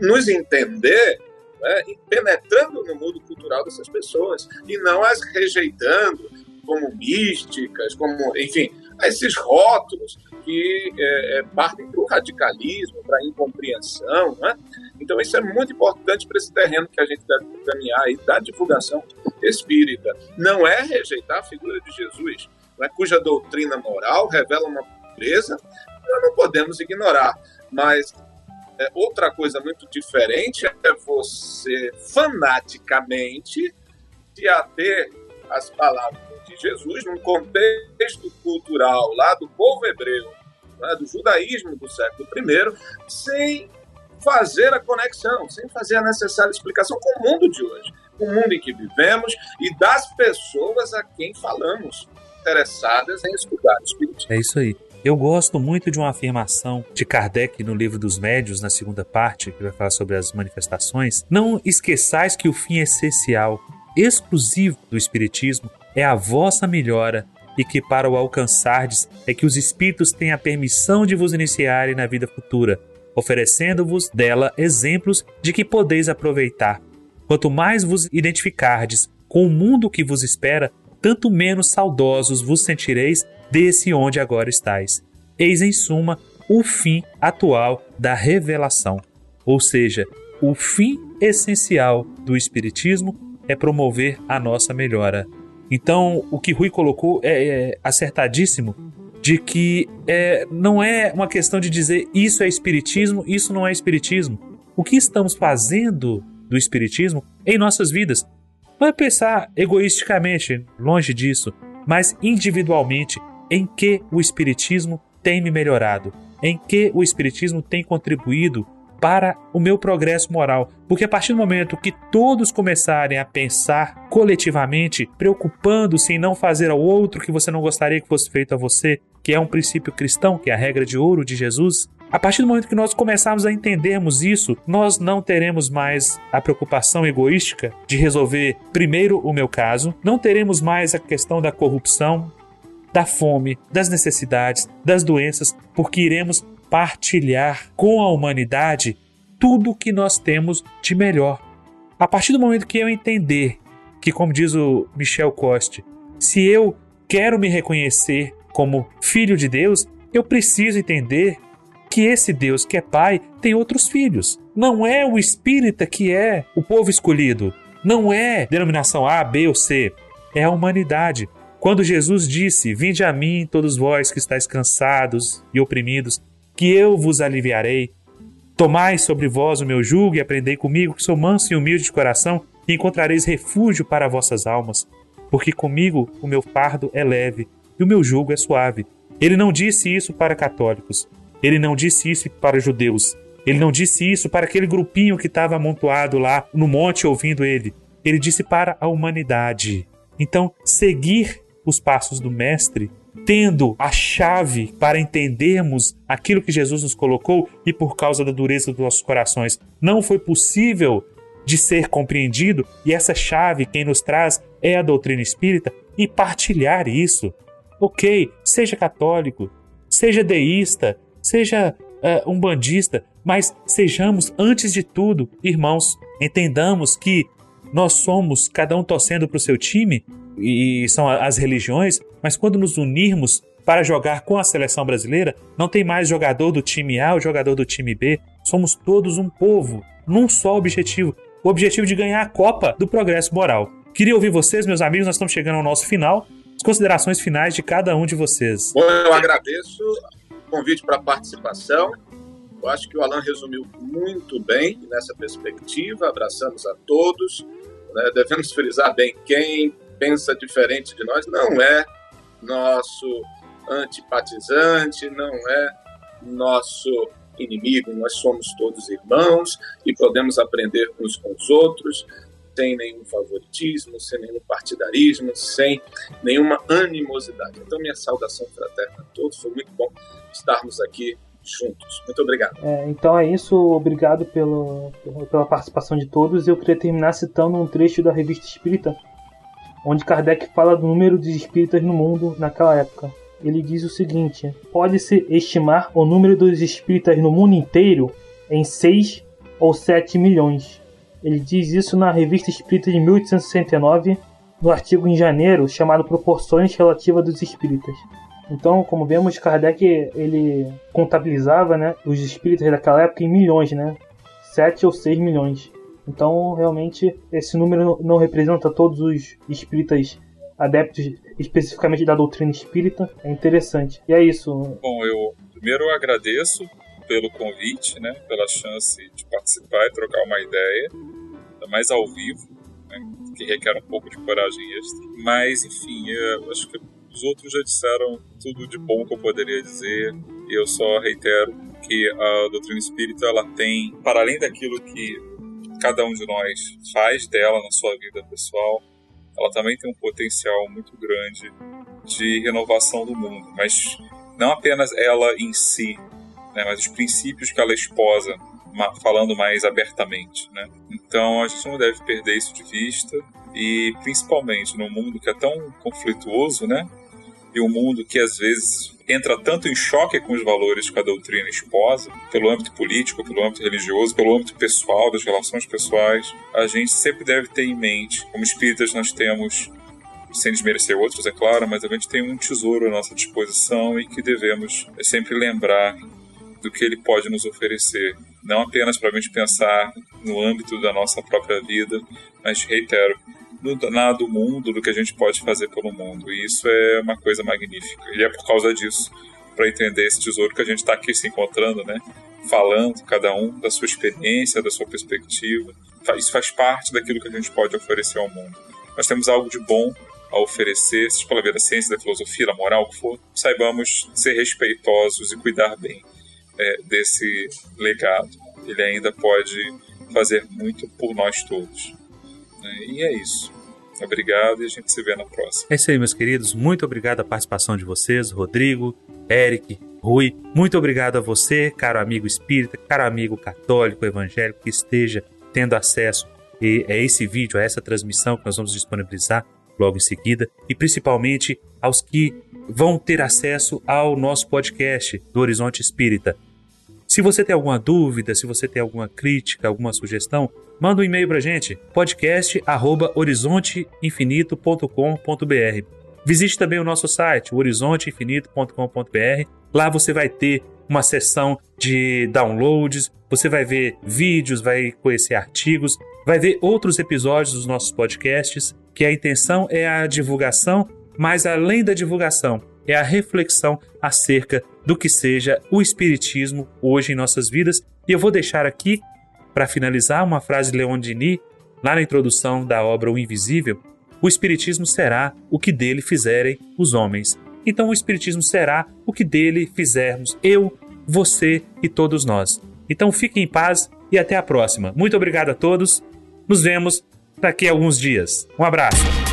nos entender né, penetrando no mundo cultural dessas pessoas e não as rejeitando como místicas, como, enfim, esses rótulos que é, é partem para o radicalismo, para a incompreensão. Né? Então, isso é muito importante para esse terreno que a gente deve caminhar aí, da divulgação espírita. Não é rejeitar a figura de Jesus, né, cuja doutrina moral revela uma pureza, nós não podemos ignorar. Mas é, outra coisa muito diferente é você fanaticamente se ater às palavras de Jesus, num contexto cultural lá do povo hebreu, né, do judaísmo do século I, sem fazer a conexão, sem fazer a necessária explicação com o mundo de hoje, com o mundo em que vivemos e das pessoas a quem falamos, interessadas em estudar o Espiritismo. É isso aí. Eu gosto muito de uma afirmação de Kardec no livro dos Médios, na segunda parte, que vai falar sobre as manifestações. Não esqueçais que o fim essencial, exclusivo do Espiritismo, é a vossa melhora e que para o alcançardes é que os Espíritos têm a permissão de vos iniciarem na vida futura, oferecendo-vos dela exemplos de que podeis aproveitar. Quanto mais vos identificardes com o mundo que vos espera, tanto menos saudosos vos sentireis desse onde agora estáis. Eis, em suma, o fim atual da revelação, ou seja, o fim essencial do Espiritismo é promover a nossa melhora. Então, o que Rui colocou é, é acertadíssimo de que é, não é uma questão de dizer isso é Espiritismo, isso não é Espiritismo. O que estamos fazendo do Espiritismo em nossas vidas? Não é pensar egoisticamente, longe disso, mas individualmente em que o Espiritismo tem me melhorado, em que o Espiritismo tem contribuído para o meu progresso moral. Porque a partir do momento que todos começarem a pensar coletivamente, preocupando-se em não fazer ao outro que você não gostaria que fosse feito a você, que é um princípio cristão, que é a regra de ouro de Jesus, a partir do momento que nós começarmos a entendermos isso, nós não teremos mais a preocupação egoística de resolver primeiro o meu caso, não teremos mais a questão da corrupção, da fome, das necessidades, das doenças, porque iremos partilhar com a humanidade tudo o que nós temos de melhor. A partir do momento que eu entender que, como diz o Michel Coste, se eu quero me reconhecer como filho de Deus, eu preciso entender que esse Deus que é pai tem outros filhos. Não é o espírita que é o povo escolhido. Não é denominação A, B ou C. É a humanidade. Quando Jesus disse: Vinde a mim, todos vós que estáis cansados e oprimidos, que eu vos aliviarei. Tomai sobre vós o meu jugo e aprendei comigo, que sou manso e humilde de coração, e encontrareis refúgio para vossas almas. Porque comigo o meu fardo é leve e o meu jugo é suave. Ele não disse isso para católicos. Ele não disse isso para judeus. Ele não disse isso para aquele grupinho que estava amontoado lá no monte ouvindo ele. Ele disse para a humanidade. Então, seguir os passos do Mestre tendo a chave para entendermos aquilo que Jesus nos colocou e por causa da dureza dos nossos corações não foi possível de ser compreendido, e essa chave quem nos traz é a doutrina espírita, e partilhar isso. Ok, seja católico, seja deísta, seja uh, um bandista, mas sejamos, antes de tudo, irmãos. Entendamos que nós somos, cada um torcendo para o seu time, e são as religiões, mas quando nos unirmos para jogar com a seleção brasileira, não tem mais jogador do time A ou jogador do time B. Somos todos um povo, num só objetivo: o objetivo de ganhar a Copa do Progresso Moral. Queria ouvir vocês, meus amigos, nós estamos chegando ao nosso final. As considerações finais de cada um de vocês. Bom, eu agradeço o convite para a participação. Eu acho que o Alan resumiu muito bem nessa perspectiva. Abraçamos a todos. Né? Devemos frisar bem quem pensa diferente de nós não é nosso antipatizante, não é nosso inimigo, nós somos todos irmãos e podemos aprender uns com os outros, sem nenhum favoritismo, sem nenhum partidarismo, sem nenhuma animosidade. Então, minha saudação fraterna a todos, foi muito bom estarmos aqui juntos. Muito obrigado. É, então é isso, obrigado pelo, pela participação de todos. Eu queria terminar citando um trecho da revista Espírita, onde Kardec fala do número de espíritas no mundo naquela época. Ele diz o seguinte: pode-se estimar o número dos espíritas no mundo inteiro em 6 ou 7 milhões. Ele diz isso na Revista Espírita de 1869, no artigo em janeiro chamado Proporções Relativas dos Espíritas. Então, como vemos, Kardec ele contabilizava né, os espíritas daquela época em milhões, né? 7 ou 6 milhões. Então, realmente, esse número não representa todos os espíritas adeptos especificamente da doutrina espírita. É interessante. E é isso. Bom, eu primeiro agradeço pelo convite, né, pela chance de participar e trocar uma ideia, mais ao vivo. né, que requer um pouco de coragem extra. Mas, enfim, eu acho que os outros já disseram tudo de bom que eu poderia dizer, e eu só reitero que a doutrina espírita ela tem, para além daquilo que cada um de nós faz dela na sua vida pessoal, ela também tem um potencial muito grande de renovação do mundo, mas não apenas ela em si, né, mas os princípios que ela esposa, falando mais abertamente. Né? Então a gente não deve perder isso de vista e principalmente num mundo que é tão conflituoso, né? E um mundo que às vezes entra tanto em choque com os valores que a doutrina esposa, pelo âmbito político, pelo âmbito religioso, pelo âmbito pessoal, das relações pessoais, a gente sempre deve ter em mente, como espíritas nós temos, sem desmerecer outros, é claro, mas a gente tem um tesouro à nossa disposição e que devemos sempre lembrar do que ele pode nos oferecer. Não apenas para a gente pensar no âmbito da nossa própria vida, mas, reitero, no, na do mundo, do que a gente pode fazer pelo mundo. E isso é uma coisa magnífica. E é por causa disso, para entender esse tesouro, que a gente está aqui se encontrando, né? Falando, cada um, da sua experiência, da sua perspectiva. Isso faz parte daquilo que a gente pode oferecer ao mundo. Nós temos algo de bom a oferecer, seja pela via da ciência, da filosofia, da moral, o que for, saibamos ser respeitosos e cuidar bem é, desse legado. Ele ainda pode fazer muito por nós todos. Né? E é isso. Obrigado e a gente se vê na próxima. É isso aí, meus queridos. Muito obrigado a participação de vocês, Rodrigo, Eric, Rui. Muito obrigado a você, caro amigo espírita, caro amigo católico, evangélico, que esteja tendo acesso a esse vídeo, a essa transmissão que nós vamos disponibilizar logo em seguida, e principalmente aos que vão ter acesso ao nosso podcast do Horizonte Espírita. Se você tem alguma dúvida, se você tem alguma crítica, alguma sugestão, manda um e-mail para a gente, podcast@horizonteinfinito.com.br. Visite também o nosso site, horizonteinfinito.com.br. Lá você vai ter uma seção de downloads, você vai ver vídeos, vai conhecer artigos, vai ver outros episódios dos nossos podcasts, que a intenção é a divulgação, mas além da divulgação, é a reflexão acerca do que seja o Espiritismo hoje em nossas vidas. E eu vou deixar aqui, para finalizar, uma frase de Leon Denis, lá na introdução da obra O Invisível: O Espiritismo será o que dele fizerem os homens. Então, o Espiritismo será o que dele fizermos eu, você e todos nós. Então, fiquem em paz e até a próxima. Muito obrigado a todos. Nos vemos daqui a alguns dias. Um abraço.